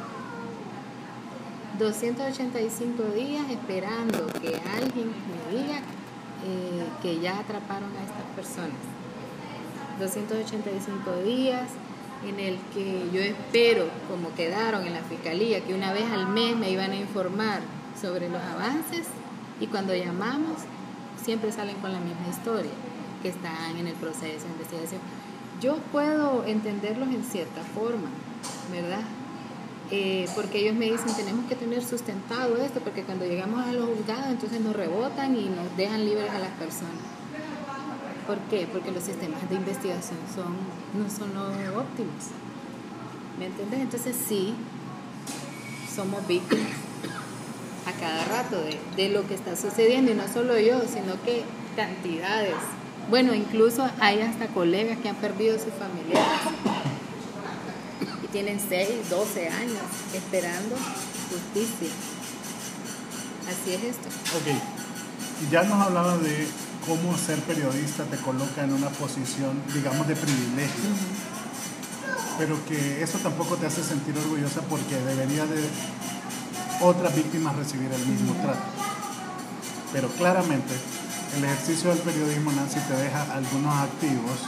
285 días esperando que alguien me diga eh, que ya atraparon a estas personas. 285 días en el que yo espero, como quedaron en la fiscalía, que una vez al mes me iban a informar sobre los avances y cuando llamamos siempre salen con la misma historia, que están en el proceso de investigación. Yo puedo entenderlos en cierta forma, ¿verdad? Eh, porque ellos me dicen tenemos que tener sustentado esto, porque cuando llegamos a los juzgados entonces nos rebotan y nos dejan libres a las personas. ¿Por qué? Porque los sistemas de investigación son, no son los óptimos. ¿Me entiendes? Entonces sí, somos víctimas a cada rato de, de lo que está sucediendo y no solo yo, sino que cantidades. Bueno, incluso hay hasta colegas que han perdido sus familiares tienen 6, 12 años esperando justicia. Así es esto. Ok, ya nos hablaba de cómo ser periodista te coloca en una posición, digamos, de privilegio. Pero que eso tampoco te hace sentir orgullosa porque debería de otras víctimas recibir el mismo trato. Pero claramente el ejercicio del periodismo, Nancy, te deja algunos activos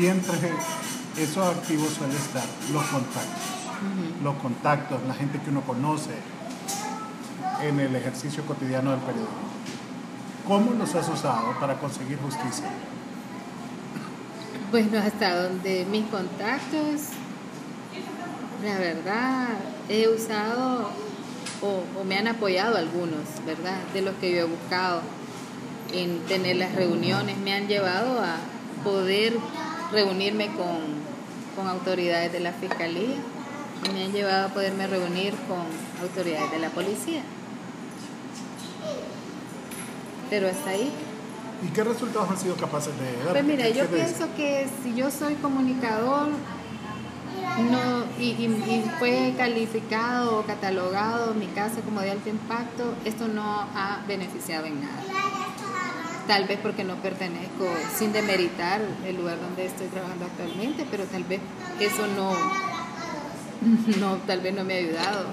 y entre esos activos suelen estar los contactos. Los contactos, la gente que uno conoce en el ejercicio cotidiano del periodismo. ¿Cómo los has usado para conseguir justicia? Bueno, hasta donde mis contactos, la verdad, he usado o, o, me han apoyado algunos, ¿verdad? De los que yo he buscado en tener las reuniones, me han llevado a poder reunirme con con autoridades de la fiscalía y me han llevado a poderme reunir con autoridades de la policía. Pero hasta ahí. ¿Y qué resultados han sido capaces de dar? Pues mira, yo pienso que si yo soy comunicador, no, y, y, fue calificado o catalogado mi caso como de alto impacto, esto no ha beneficiado en nada. Tal vez porque no pertenezco, sin demeritar el lugar donde estoy trabajando actualmente, pero tal vez eso no, no tal vez no me ha ayudado.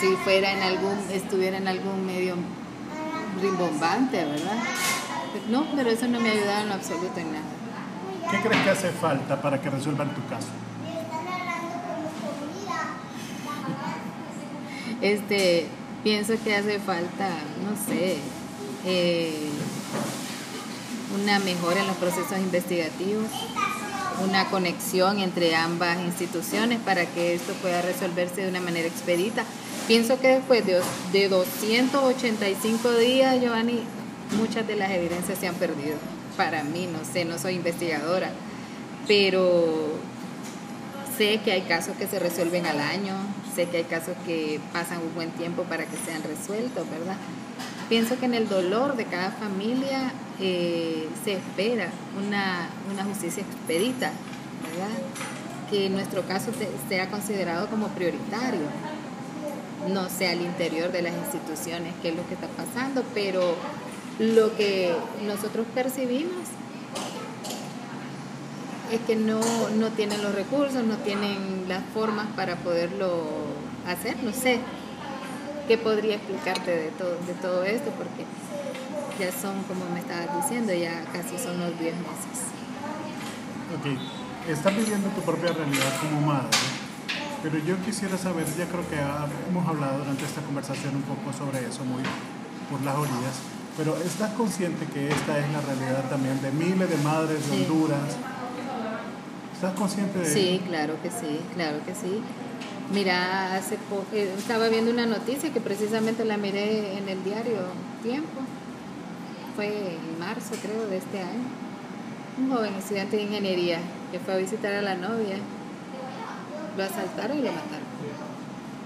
si fuera en algún, estuviera en algún medio rimbombante, ¿verdad? No, pero eso no me ha ayudado en absoluto en nada. ¿Qué crees que hace falta para que resuelvan tu caso? Este, pienso que hace falta, no sé, eh, una mejora en los procesos investigativos, una conexión entre ambas instituciones para que esto pueda resolverse de una manera expedita. Pienso que después de, de 285 días, Giovanni, muchas de las evidencias se han perdido. Para mí, no sé, no soy investigadora, pero sé que hay casos que se resuelven al año, sé que hay casos que pasan un buen tiempo para que sean resueltos, ¿verdad? Pienso que en el dolor de cada familia eh, se espera una, justicia expedita, ¿verdad? Que en nuestro caso sea considerado como prioritario, no sea al interior de las instituciones, qué es lo que está pasando, pero lo que nosotros percibimos es que no, no tienen los recursos, no tienen las formas para poderlo hacer, no sé qué podría explicarte de todo, de todo esto, porque ya son, como me estabas diciendo, ya casi son los 10 meses. Ok, estás viviendo tu propia realidad como madre, pero yo quisiera saber, ya creo que hemos hablado durante esta conversación un poco sobre eso, muy por las orillas, pero ¿estás consciente que esta es la realidad también de miles de madres de Honduras? ¿Estás consciente de Sí, claro que sí, claro que sí. Mira, hace poco eh, estaba viendo una noticia que precisamente la miré en el diario Tiempo. Fue en marzo, creo, de este año. Un joven estudiante de ingeniería que fue a visitar a la novia. Lo asaltaron y lo mataron.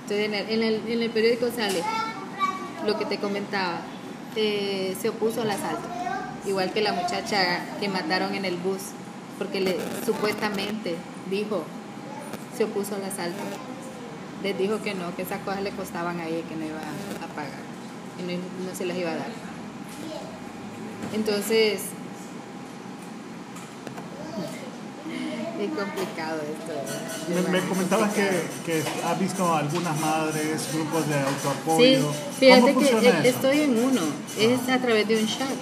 Entonces, en el periódico sale lo que te comentaba. Eh, se opuso al asalto. Igual que la muchacha que mataron en el bus porque le, supuestamente dijo, se opuso al asalto. Les dijo que no, que esas cosas le costaban a ella que no iba a pagar, que no, se las iba a dar. Entonces, es complicado esto. Me, comentabas que, que, has visto algunas madres, grupos de autoapoyo. Sí, fíjate que estoy en uno, es a través de un chat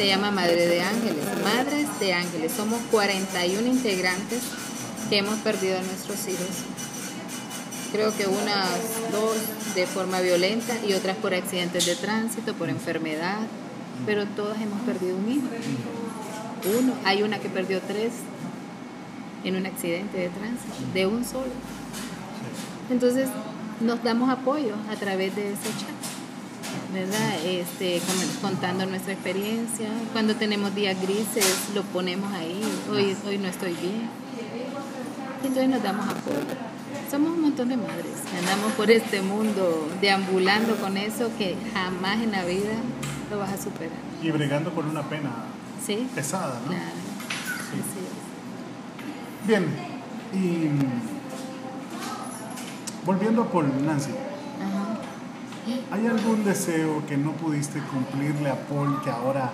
se llama Madre de Ángeles. Madres de Ángeles. Somos 41 integrantes que hemos perdido a nuestros hijos. Creo que unas dos de forma violenta y otras por accidentes de tránsito, por enfermedad, pero todas hemos perdido un hijo. Uno, hay una que perdió tres en un accidente de tránsito, de un solo. Entonces nos damos apoyo a través de ese chat. ¿verdad? Este, contando nuestra experiencia. Cuando tenemos días grises, lo ponemos ahí. Hoy, hoy no estoy bien. Entonces nos damos apoyo. Somos un montón de madres. Andamos por este mundo deambulando con eso que jamás en la vida lo vas a superar. Y bregando con una pena pesada, ¿no? Claro. Bien. Y volviendo por Nancy. ¿Hay algún deseo que no pudiste cumplirle a Paul que ahora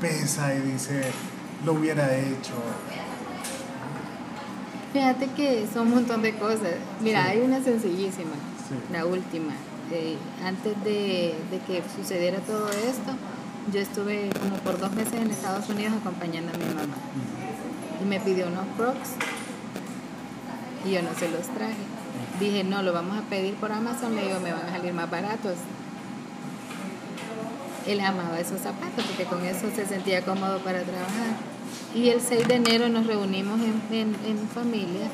pesa y dice, lo hubiera hecho? Fíjate que son un montón de cosas. Mira, hay una sencillísima, la última. antes de, que sucediera todo esto, yo estuve como por dos meses en Estados Unidos acompañando a mi mamá. Y me pidió unos crocs y yo no se los traje dije, no, lo vamos a pedir por Amazon, me digo, me van a salir más baratos. Él amaba esos zapatos porque con eso se sentía cómodo para trabajar. Y el 6 de enero nos reunimos en, en, familia.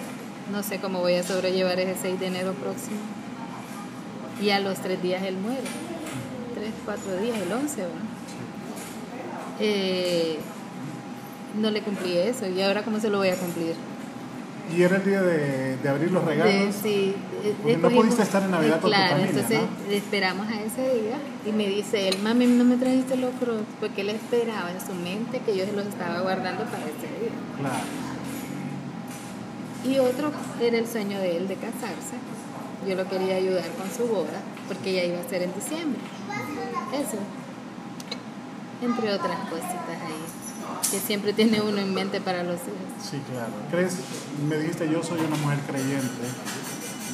No sé cómo voy a sobrellevar ese 6 de enero próximo. Y a los tres días él muere. Tres, cuatro días, el 11, eh, no le cumplí eso. ¿Y ahora cómo se lo voy a cumplir? Y era el día de, de abrir los regalos. sí. no pudiste estar en Navidad con tu familia, entonces esperamos a ese día y me dice él, mami, no me trajiste los crocs, porque él esperaba en su mente que yo se los estaba guardando para ese día. Claro. Y otro era el sueño de él de casarse. Yo lo quería ayudar con su boda, porque ya iba a ser en diciembre. Eso. Entre otras cositas ahí, que siempre tiene uno en mente para los hijos. Sí, claro. ¿Crees? Me dijiste, yo soy una mujer creyente,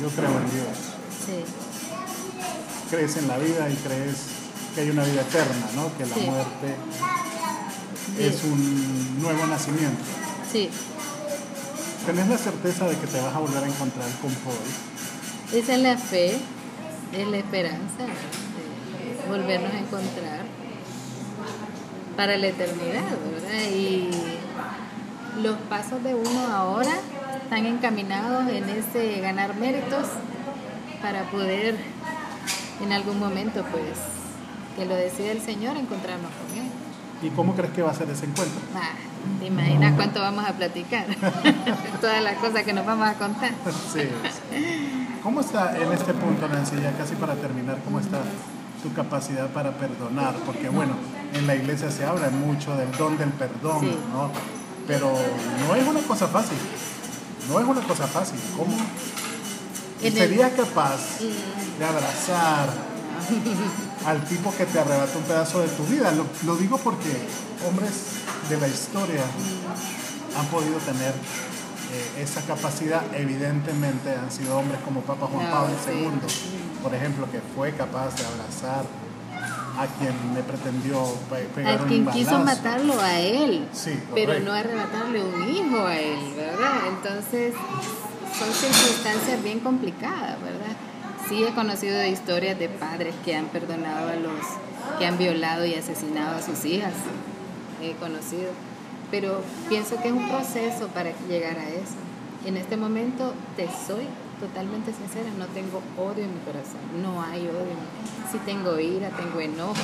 yo creo en Dios. Sí. Crees en la vida y crees que hay una vida eterna, ¿no? Que la Sí. muerte Sí. es un nuevo nacimiento. Sí, ¿Tenés la certeza de que te vas a volver a encontrar con Paul? esa es la fe, es la esperanza de volvernos a encontrar para la eternidad, ¿verdad? Y los pasos de uno ahora están encaminados en ese ganar méritos para poder en algún momento, pues, que lo decida el Señor, encontrarnos con Él. ¿Y cómo crees que va a ser ese encuentro? Ah, ¿Te imaginas cuánto vamos a platicar? Todas las cosas que nos vamos a contar. Sí. ¿Cómo está en este punto, Nancy, ya casi para terminar, cómo está tu capacidad para perdonar? Porque bueno, en la iglesia se habla mucho del don del perdón, Sí. ¿no? Pero no es una cosa fácil, no es una cosa fácil. ¿Cómo serías capaz de abrazar al tipo que te arrebata un pedazo de tu vida? Lo, lo digo porque hombres de la historia han podido tener eh, esa capacidad, evidentemente han sido hombres como Papa Juan No, Pablo sí. II, por ejemplo, que fue capaz de abrazar a quien le pretendió pe- pegar A un quien quiso matarlo a él, Sí, pero no arrebatarle un hijo a él, ¿verdad? Entonces, son circunstancias bien complicadas, ¿verdad? Sí he conocido de historias de padres que han perdonado a los que han violado y asesinado a sus hijas, he conocido, pero pienso que es un proceso para llegar a eso. En este momento te soy totalmente sincera, no tengo odio en mi corazón, no hay odio. Sí tengo ira, tengo enojo,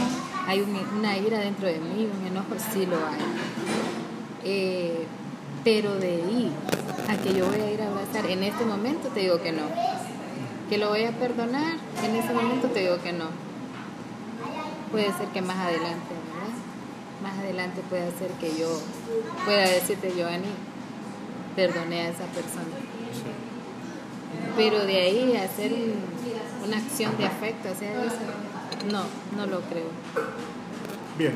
hay un- una ira dentro de mí, un enojo sí lo hay. Eh, pero de ahí a que yo voy a ir a abrazar, en este momento te digo que no. Que lo voy a perdonar, en este momento te digo que no. Puede ser que más adelante. Más adelante puede ser que yo pueda decirte, Giovanni, perdoné a esa persona. Pero de ahí hacer un- una acción de afecto hacia eso, no, no lo creo. Bien,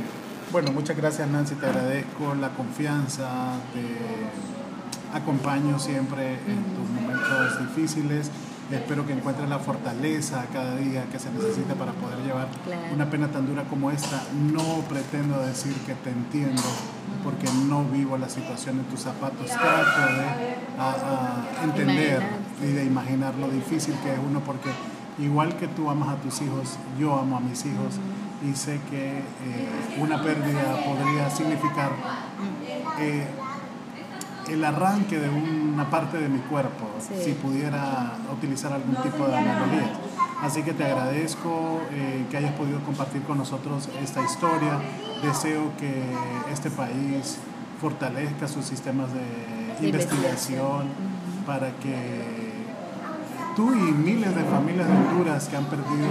bueno, muchas gracias Nancy, te agradezco la confianza, te acompaño siempre en tus momentos difíciles. Espero que encuentres la fortaleza cada día que se necesita para poder llevar Claro. una pena tan dura como esta. No pretendo decir que te entiendo porque no vivo la situación en tus zapatos. Trato de a- a entender Imaginar. y de imaginar lo difícil que es uno porque igual que tú amas a tus hijos, yo amo a mis hijos y sé que eh, una pérdida podría significar eh, el arranque de una parte de mi cuerpo, Sí. si pudiera utilizar algún tipo de analogía. Así que te agradezco eh, que hayas podido compartir con nosotros esta historia. Deseo que este país fortalezca sus sistemas de De investigación investigación. para que tú y miles de familias de Honduras que han perdido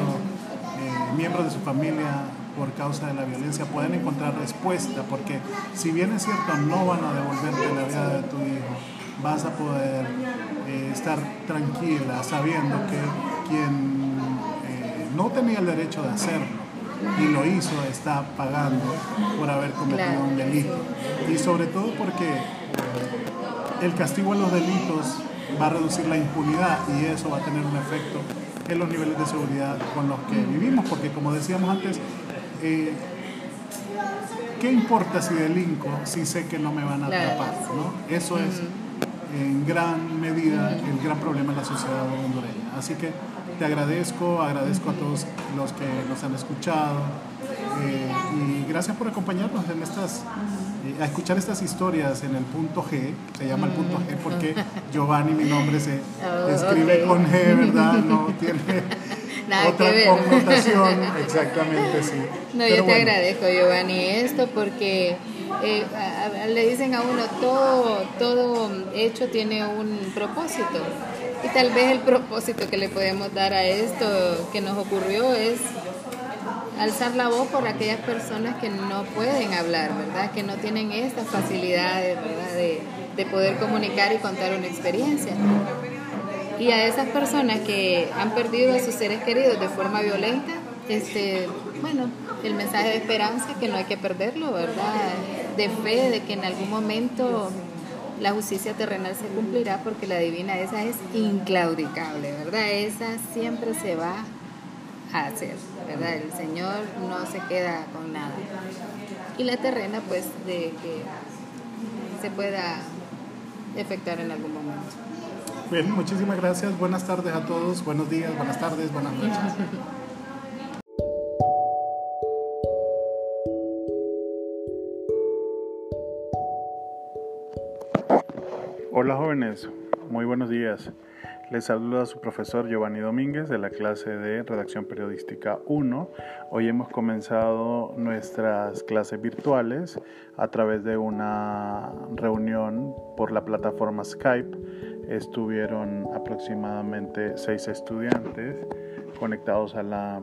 eh, miembros de su familia por causa de la violencia puedan encontrar respuesta, porque si bien es cierto no van a devolverte la vida de tu hijo, vas a poder eh, estar tranquila sabiendo que quien eh, no tenía el derecho de hacerlo y lo hizo está pagando por haber cometido Claro, un delito. Y sobre todo porque el castigo a los delitos va a reducir la impunidad y eso va a tener un efecto en los niveles de seguridad con los que vivimos, porque como decíamos antes, eh, ¿qué importa si delinco si sé que no me van a atrapar? ¿no? Eso es en gran medida el gran problema de la sociedad hondureña. Así que te agradezco, agradezco a todos los que nos han escuchado eh, y gracias por acompañarnos en estas, eh, a escuchar estas historias en el punto G, se llama el punto G porque Giovanni, mi nombre, se Oh, escribe con G, ¿verdad? No tiene Nada otra que ver. connotación, exactamente, sí. No, Pero yo te bueno, agradezco, Giovanni, esto porque eh, a- a- le dicen a uno, todo, todo hecho tiene un propósito. Y tal vez el propósito que le podemos dar a esto que nos ocurrió es alzar la voz por aquellas personas que no pueden hablar, ¿verdad? Que no tienen estas facilidades, ¿verdad? De, de poder comunicar y contar una experiencia. Y a esas personas que han perdido a sus seres queridos de forma violenta, este, bueno, el mensaje de esperanza que no hay que perderlo, ¿verdad? De fe, de que en algún momento la justicia terrenal se cumplirá porque la divina esa es inclaudicable, ¿verdad? Esa siempre se va a hacer, ¿verdad? El Señor no se queda con nada. Y la terrena, pues, de que se pueda efectuar en algún momento. Bien, muchísimas gracias. Buenas tardes a todos. Buenos días, buenas tardes, buenas noches. Hola jóvenes, muy buenos días. Les saluda su profesor Giovanni Domínguez de la clase de Redacción Periodística 1. Hoy hemos comenzado nuestras clases virtuales a través de una reunión por la plataforma Skype. Estuvieron aproximadamente seis estudiantes conectados a la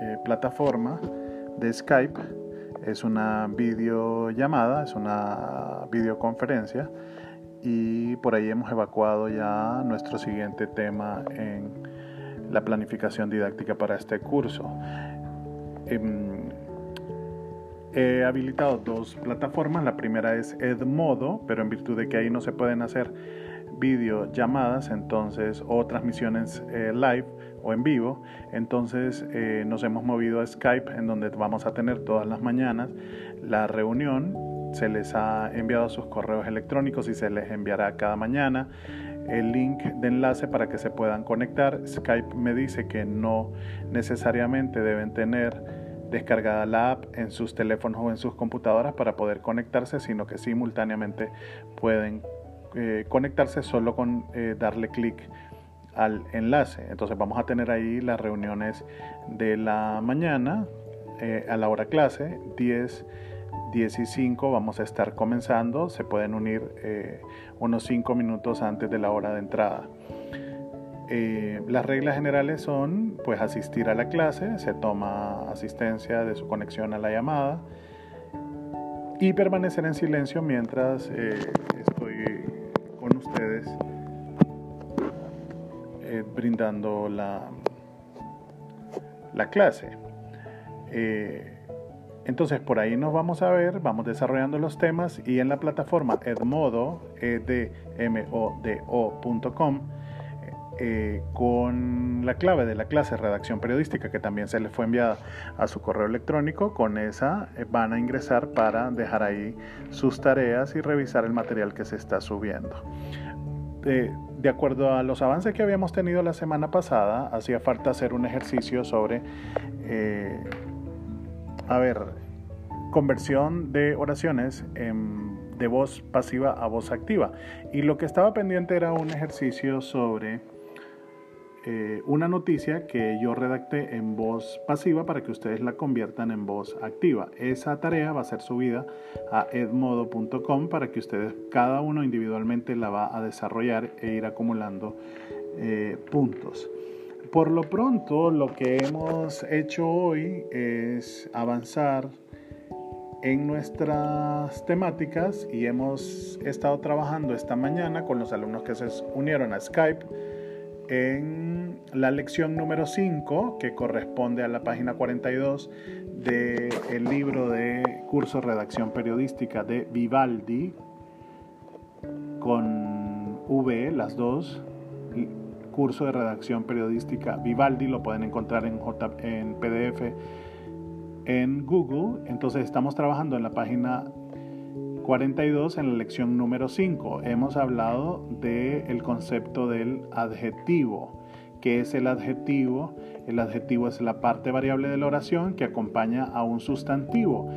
eh, plataforma de Skype. Es una videollamada, es una videoconferencia y por ahí hemos evacuado ya nuestro siguiente tema en la planificación didáctica para este curso. Em, he habilitado dos plataformas, la primera es Edmodo, pero en virtud de que ahí no se pueden hacer videollamadas entonces o transmisiones eh, live o en vivo entonces eh, nos hemos movido a Skype en donde vamos a tener todas las mañanas la reunión se les ha enviado sus correos electrónicos y se les enviará cada mañana el link de enlace para que se puedan conectar. Skype me dice que no necesariamente deben tener descargada la app en sus teléfonos o en sus computadoras para poder conectarse, sino que simultáneamente pueden eh, conectarse solo con eh, darle clic al enlace. Entonces vamos a tener ahí las reuniones de la mañana eh, a la hora clase, 10 15 vamos a estar comenzando. Se pueden unir eh, unos 5 minutos antes de la hora de entrada. Eh, las reglas generales son pues asistir a la clase, se toma asistencia de su conexión a la llamada y permanecer en silencio mientras eh, estoy con ustedes brindando la, la clase. Entonces por ahí nos vamos a ver, vamos desarrollando los temas y en la plataforma edmodo, edmodo.com, eh, con la clave de la clase redacción periodística que también se les fue enviada a su correo electrónico, con esa eh, van a ingresar para dejar ahí sus tareas y revisar el material que se está subiendo. Eh, de acuerdo a los avances que habíamos tenido la semana pasada, hacía falta hacer un ejercicio sobre a ver, conversión de oraciones de voz pasiva a voz activa. Y lo que estaba pendiente era un ejercicio sobre eh, una noticia que yo redacté en voz pasiva para que ustedes la conviertan en voz activa. Esa tarea va a ser subida a edmodo.com para que ustedes cada uno individualmente la va a desarrollar e ir acumulando eh, puntos. Por lo pronto, lo que hemos hecho hoy es avanzar en nuestras temáticas y hemos estado trabajando esta mañana con los alumnos que se unieron a Skype en la lección número 5 que corresponde a la página 42 del libro de curso Redacción Periodística de Vivaldi con V, las dos, curso de redacción periodística Vivaldi, lo pueden encontrar en, en PDF en Google. Entonces estamos trabajando en la página 42 en la lección número 5. Hemos hablado del el concepto del adjetivo. ¿Qué es el adjetivo? El adjetivo es la parte variable de la oración que acompaña a un sustantivo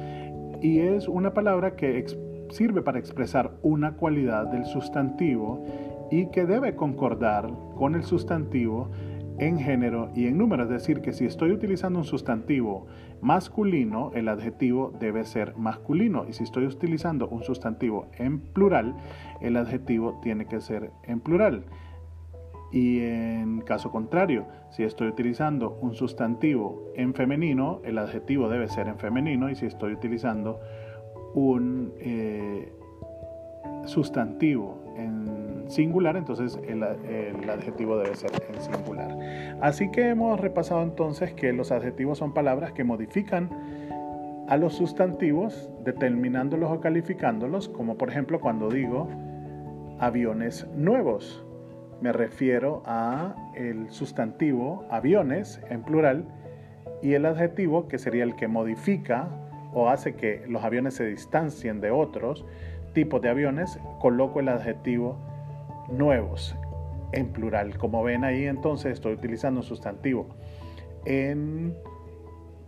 y es una palabra que sirve para expresar una cualidad del sustantivo y que debe concordar con el sustantivo en género y en número. Es decir, que si estoy utilizando un sustantivo masculino, el adjetivo debe ser masculino. Y si estoy utilizando un sustantivo en plural, el adjetivo tiene que ser en plural. Y en caso contrario, si estoy utilizando un sustantivo en femenino, el adjetivo debe ser en femenino. Y si estoy utilizando un eh, sustantivo en singular, entonces el, el, adjetivo debe ser en singular. Así que hemos repasado entonces que los adjetivos son palabras que modifican a los sustantivos determinándolos o calificándolos, como por ejemplo cuando digo aviones nuevos. Me refiero a el sustantivo aviones en plural y el adjetivo que sería el que modifica o hace que los aviones se distancien de otros tipos de aviones, coloco el adjetivo nuevos en plural. Como ven ahí entonces estoy utilizando un sustantivo en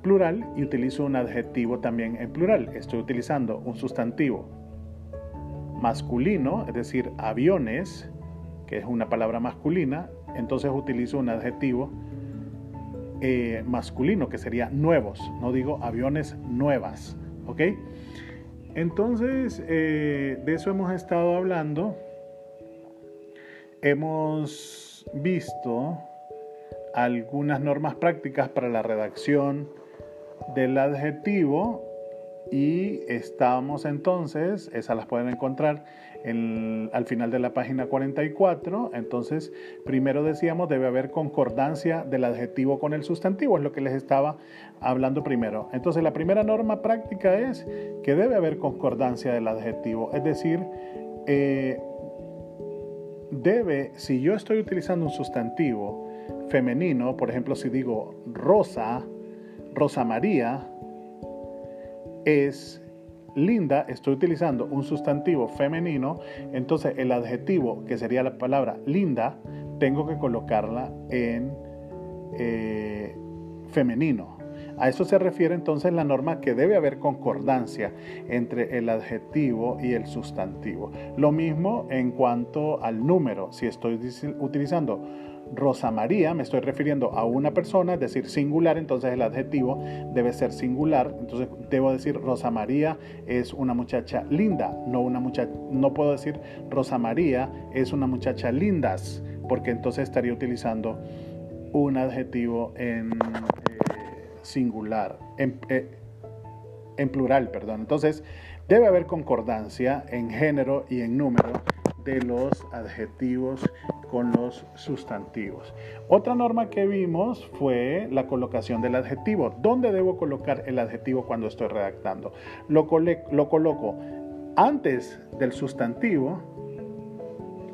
plural y utilizo un adjetivo también en plural. Estoy utilizando un sustantivo masculino, es decir, aviones, que es una palabra masculina, entonces utilizo un adjetivo eh, masculino, que sería nuevos, no digo aviones nuevas, ¿ok? Entonces, eh, de eso hemos estado hablando. Hemos visto algunas normas prácticas para la redacción del adjetivo y estamos entonces, esas las pueden encontrar al final de la página 44. Entonces, primero decíamos, debe haber concordancia del adjetivo con el sustantivo, es lo que les estaba hablando primero. Entonces, la primera norma práctica es que debe haber concordancia del adjetivo, es decir, eh, debe, si yo estoy utilizando un sustantivo femenino, por ejemplo, si digo rosa, Rosa María es linda, estoy utilizando un sustantivo femenino, entonces el adjetivo, que sería la palabra linda, tengo que colocarla en eh, femenino. A eso se refiere entonces la norma que debe haber concordancia entre el adjetivo y el sustantivo. Lo mismo en cuanto al número. Si estoy utilizando Rosa María, me estoy refiriendo a una persona, es decir, singular, entonces el adjetivo debe ser singular, entonces debo decir Rosa María es una muchacha linda, no una no puedo decir Rosa María es una muchacha lindas, porque entonces estaría utilizando un adjetivo en eh, singular, en, eh, en plural, perdón. Entonces, debe haber concordancia en género y en número de los adjetivos con los sustantivos. Otra norma que vimos fue la colocación del adjetivo. ¿Dónde debo colocar el adjetivo cuando estoy redactando? Lo, lo coloco antes del sustantivo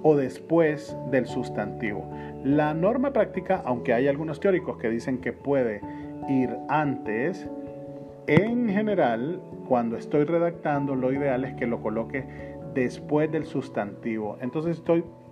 o después del sustantivo. La norma práctica, aunque hay algunos teóricos que dicen que puede ir antes, en general, cuando estoy redactando, lo ideal es que lo coloque después del sustantivo. Entonces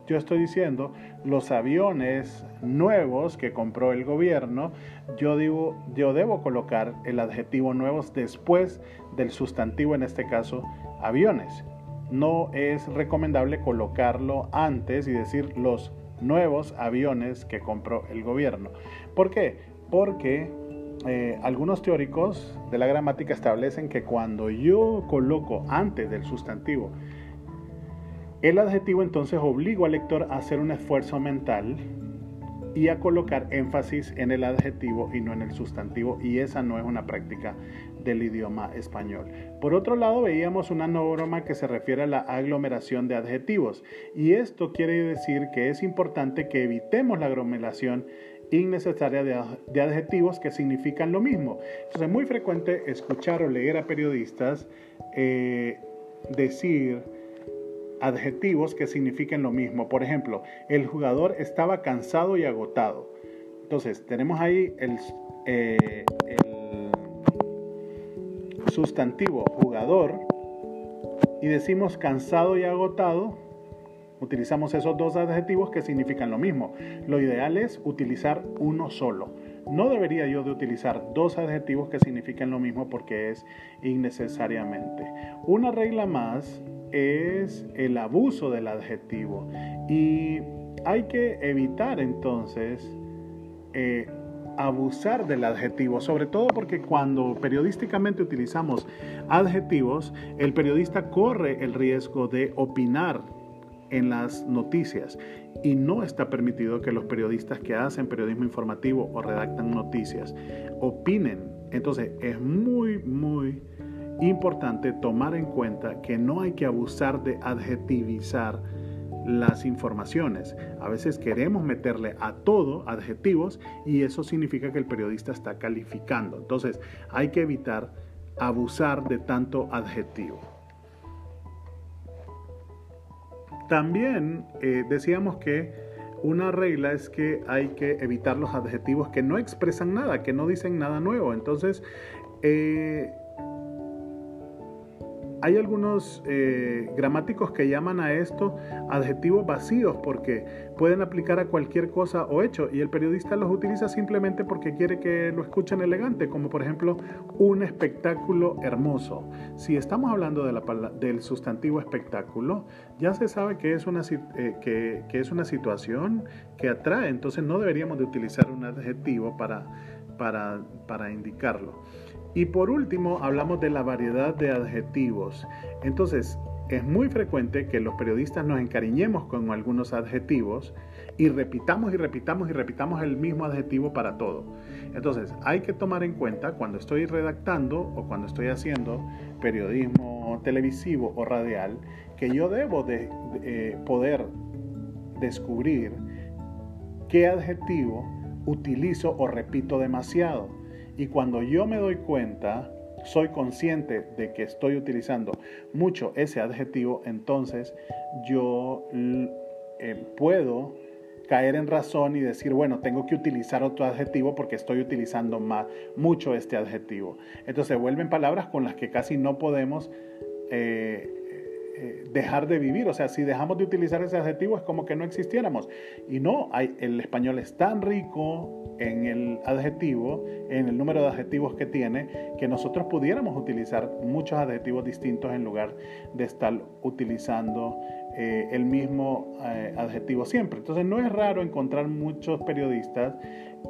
yo estoy diciendo los aviones nuevos que compró el gobierno, yo, digo, yo debo colocar el adjetivo nuevos después del sustantivo, en este caso aviones. No es recomendable colocarlo antes y decir los nuevos aviones que compró el gobierno. ¿Por qué? Porque eh, algunos teóricos de la gramática establecen que cuando yo coloco antes del sustantivo el adjetivo entonces obliga al lector a hacer un esfuerzo mental y a colocar énfasis en el adjetivo y no en el sustantivo y esa no es una práctica del idioma español. Por otro lado, veíamos una norma que se refiere a la aglomeración de adjetivos y esto quiere decir que es importante que evitemos la aglomeración innecesaria de, adjetivos que significan lo mismo. Entonces es muy frecuente escuchar o leer a periodistas eh, decir adjetivos que signifiquen lo mismo. Por ejemplo, el jugador estaba cansado y agotado. Entonces, tenemos ahí el, eh, el sustantivo jugador y decimos cansado y agotado. Utilizamos esos dos adjetivos que significan lo mismo. Lo ideal es utilizar uno solo. No debería yo de utilizar dos adjetivos que significan lo mismo porque es innecesariamente. Una regla más es el abuso del adjetivo y hay que evitar entonces eh, abusar del adjetivo, sobre todo porque cuando periodísticamente utilizamos adjetivos, el periodista corre el riesgo de opinar en las noticias y no está permitido que los periodistas que hacen periodismo informativo o redactan noticias opinen. Entonces es muy, muy importante tomar en cuenta que no hay que abusar de adjetivizar las informaciones. A veces queremos meterle a todo adjetivos y eso significa que el periodista está calificando. Entonces hay que evitar abusar de tanto adjetivo. También eh, decíamos que una regla es que hay que evitar los adjetivos que no expresan nada, que no dicen nada nuevo. Entonces, eh, hay algunos eh, gramáticos que llaman a esto adjetivos vacíos porque pueden aplicar a cualquier cosa o hecho y el periodista los utiliza simplemente porque quiere que lo escuchen elegante, como por ejemplo un espectáculo hermoso. Si estamos hablando de la, del sustantivo espectáculo, ya se sabe que es, una, eh, que, es una situación que atrae, entonces no deberíamos de utilizar un adjetivo para, para, para indicarlo. Y por último, hablamos de la variedad de adjetivos. Entonces, es muy frecuente que los periodistas nos encariñemos con algunos adjetivos y repitamos y repitamos y repitamos el mismo adjetivo para todo. Entonces, hay que tomar en cuenta cuando estoy redactando o cuando estoy haciendo periodismo televisivo o radial, que yo debo de, eh, poder descubrir qué adjetivo utilizo o repito demasiado y cuando yo me doy cuenta, soy consciente de que estoy utilizando mucho ese adjetivo, entonces yo eh, puedo caer en razón y decir, bueno, tengo que utilizar otro adjetivo porque estoy utilizando más, mucho este adjetivo. Entonces se vuelven palabras con las que casi no podemos eh, eh, dejar de vivir. O sea, si dejamos de utilizar ese adjetivo es como que no existiéramos. Y no, hay, el español es tan rico en el adjetivo, en el número de adjetivos que tiene, que nosotros pudiéramos utilizar muchos adjetivos distintos en lugar de estar utilizando eh, el mismo eh, adjetivo siempre. Entonces no es raro encontrar muchos periodistas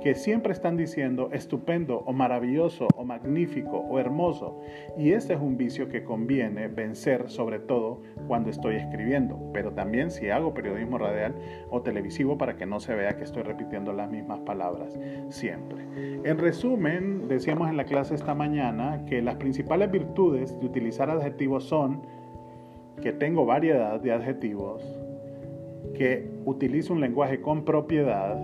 que siempre están diciendo estupendo o maravilloso o magnífico o hermoso. Y ese es un vicio que conviene vencer sobre todo cuando estoy escribiendo, pero también si hago periodismo radial o televisivo para que no se vea que estoy repitiendo las mismas palabras siempre. En resumen, decíamos en la clase esta mañana que las principales virtudes de utilizar adjetivos son que tengo variedad de adjetivos, que utilizo un lenguaje con propiedad,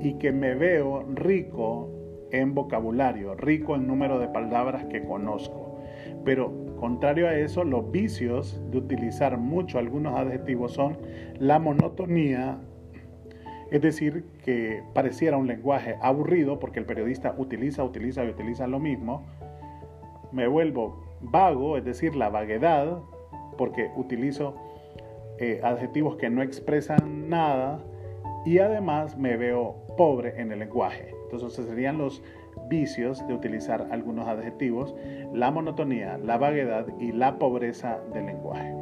y que me veo rico en vocabulario, rico en número de palabras que conozco. Pero contrario a eso, los vicios de utilizar mucho algunos adjetivos son la monotonía, es decir, que pareciera un lenguaje aburrido porque el periodista utiliza, utiliza y utiliza lo mismo. Me vuelvo vago, es decir, la vaguedad, porque utilizo eh, adjetivos que no expresan nada y además me veo pobre en el lenguaje. Entonces serían los vicios de utilizar algunos adjetivos, la monotonía, la vaguedad y la pobreza del lenguaje.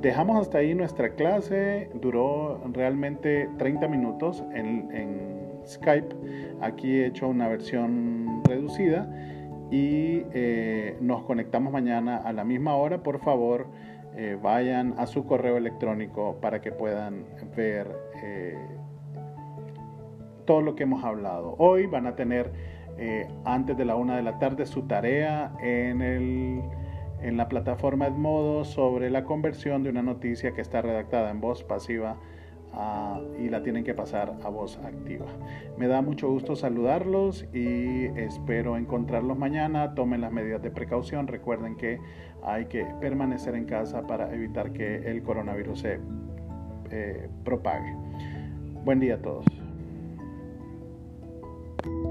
Dejamos hasta ahí nuestra clase, duró realmente 30 minutos en, Skype, aquí he hecho una versión reducida y eh, nos conectamos mañana a la misma hora, por favor eh, vayan a su correo electrónico para que puedan ver eh, todo lo que hemos hablado. Hoy van a tener eh, antes de la una de la tarde su tarea en, el, en la plataforma Edmodo sobre la conversión de una noticia que está redactada en voz pasiva y la tienen que pasar a voz activa. Me da mucho gusto saludarlos y espero encontrarlos mañana. Tomen las medidas de precaución. Recuerden que hay que permanecer en casa para evitar que el coronavirus se eh, propague. Buen día a todos. you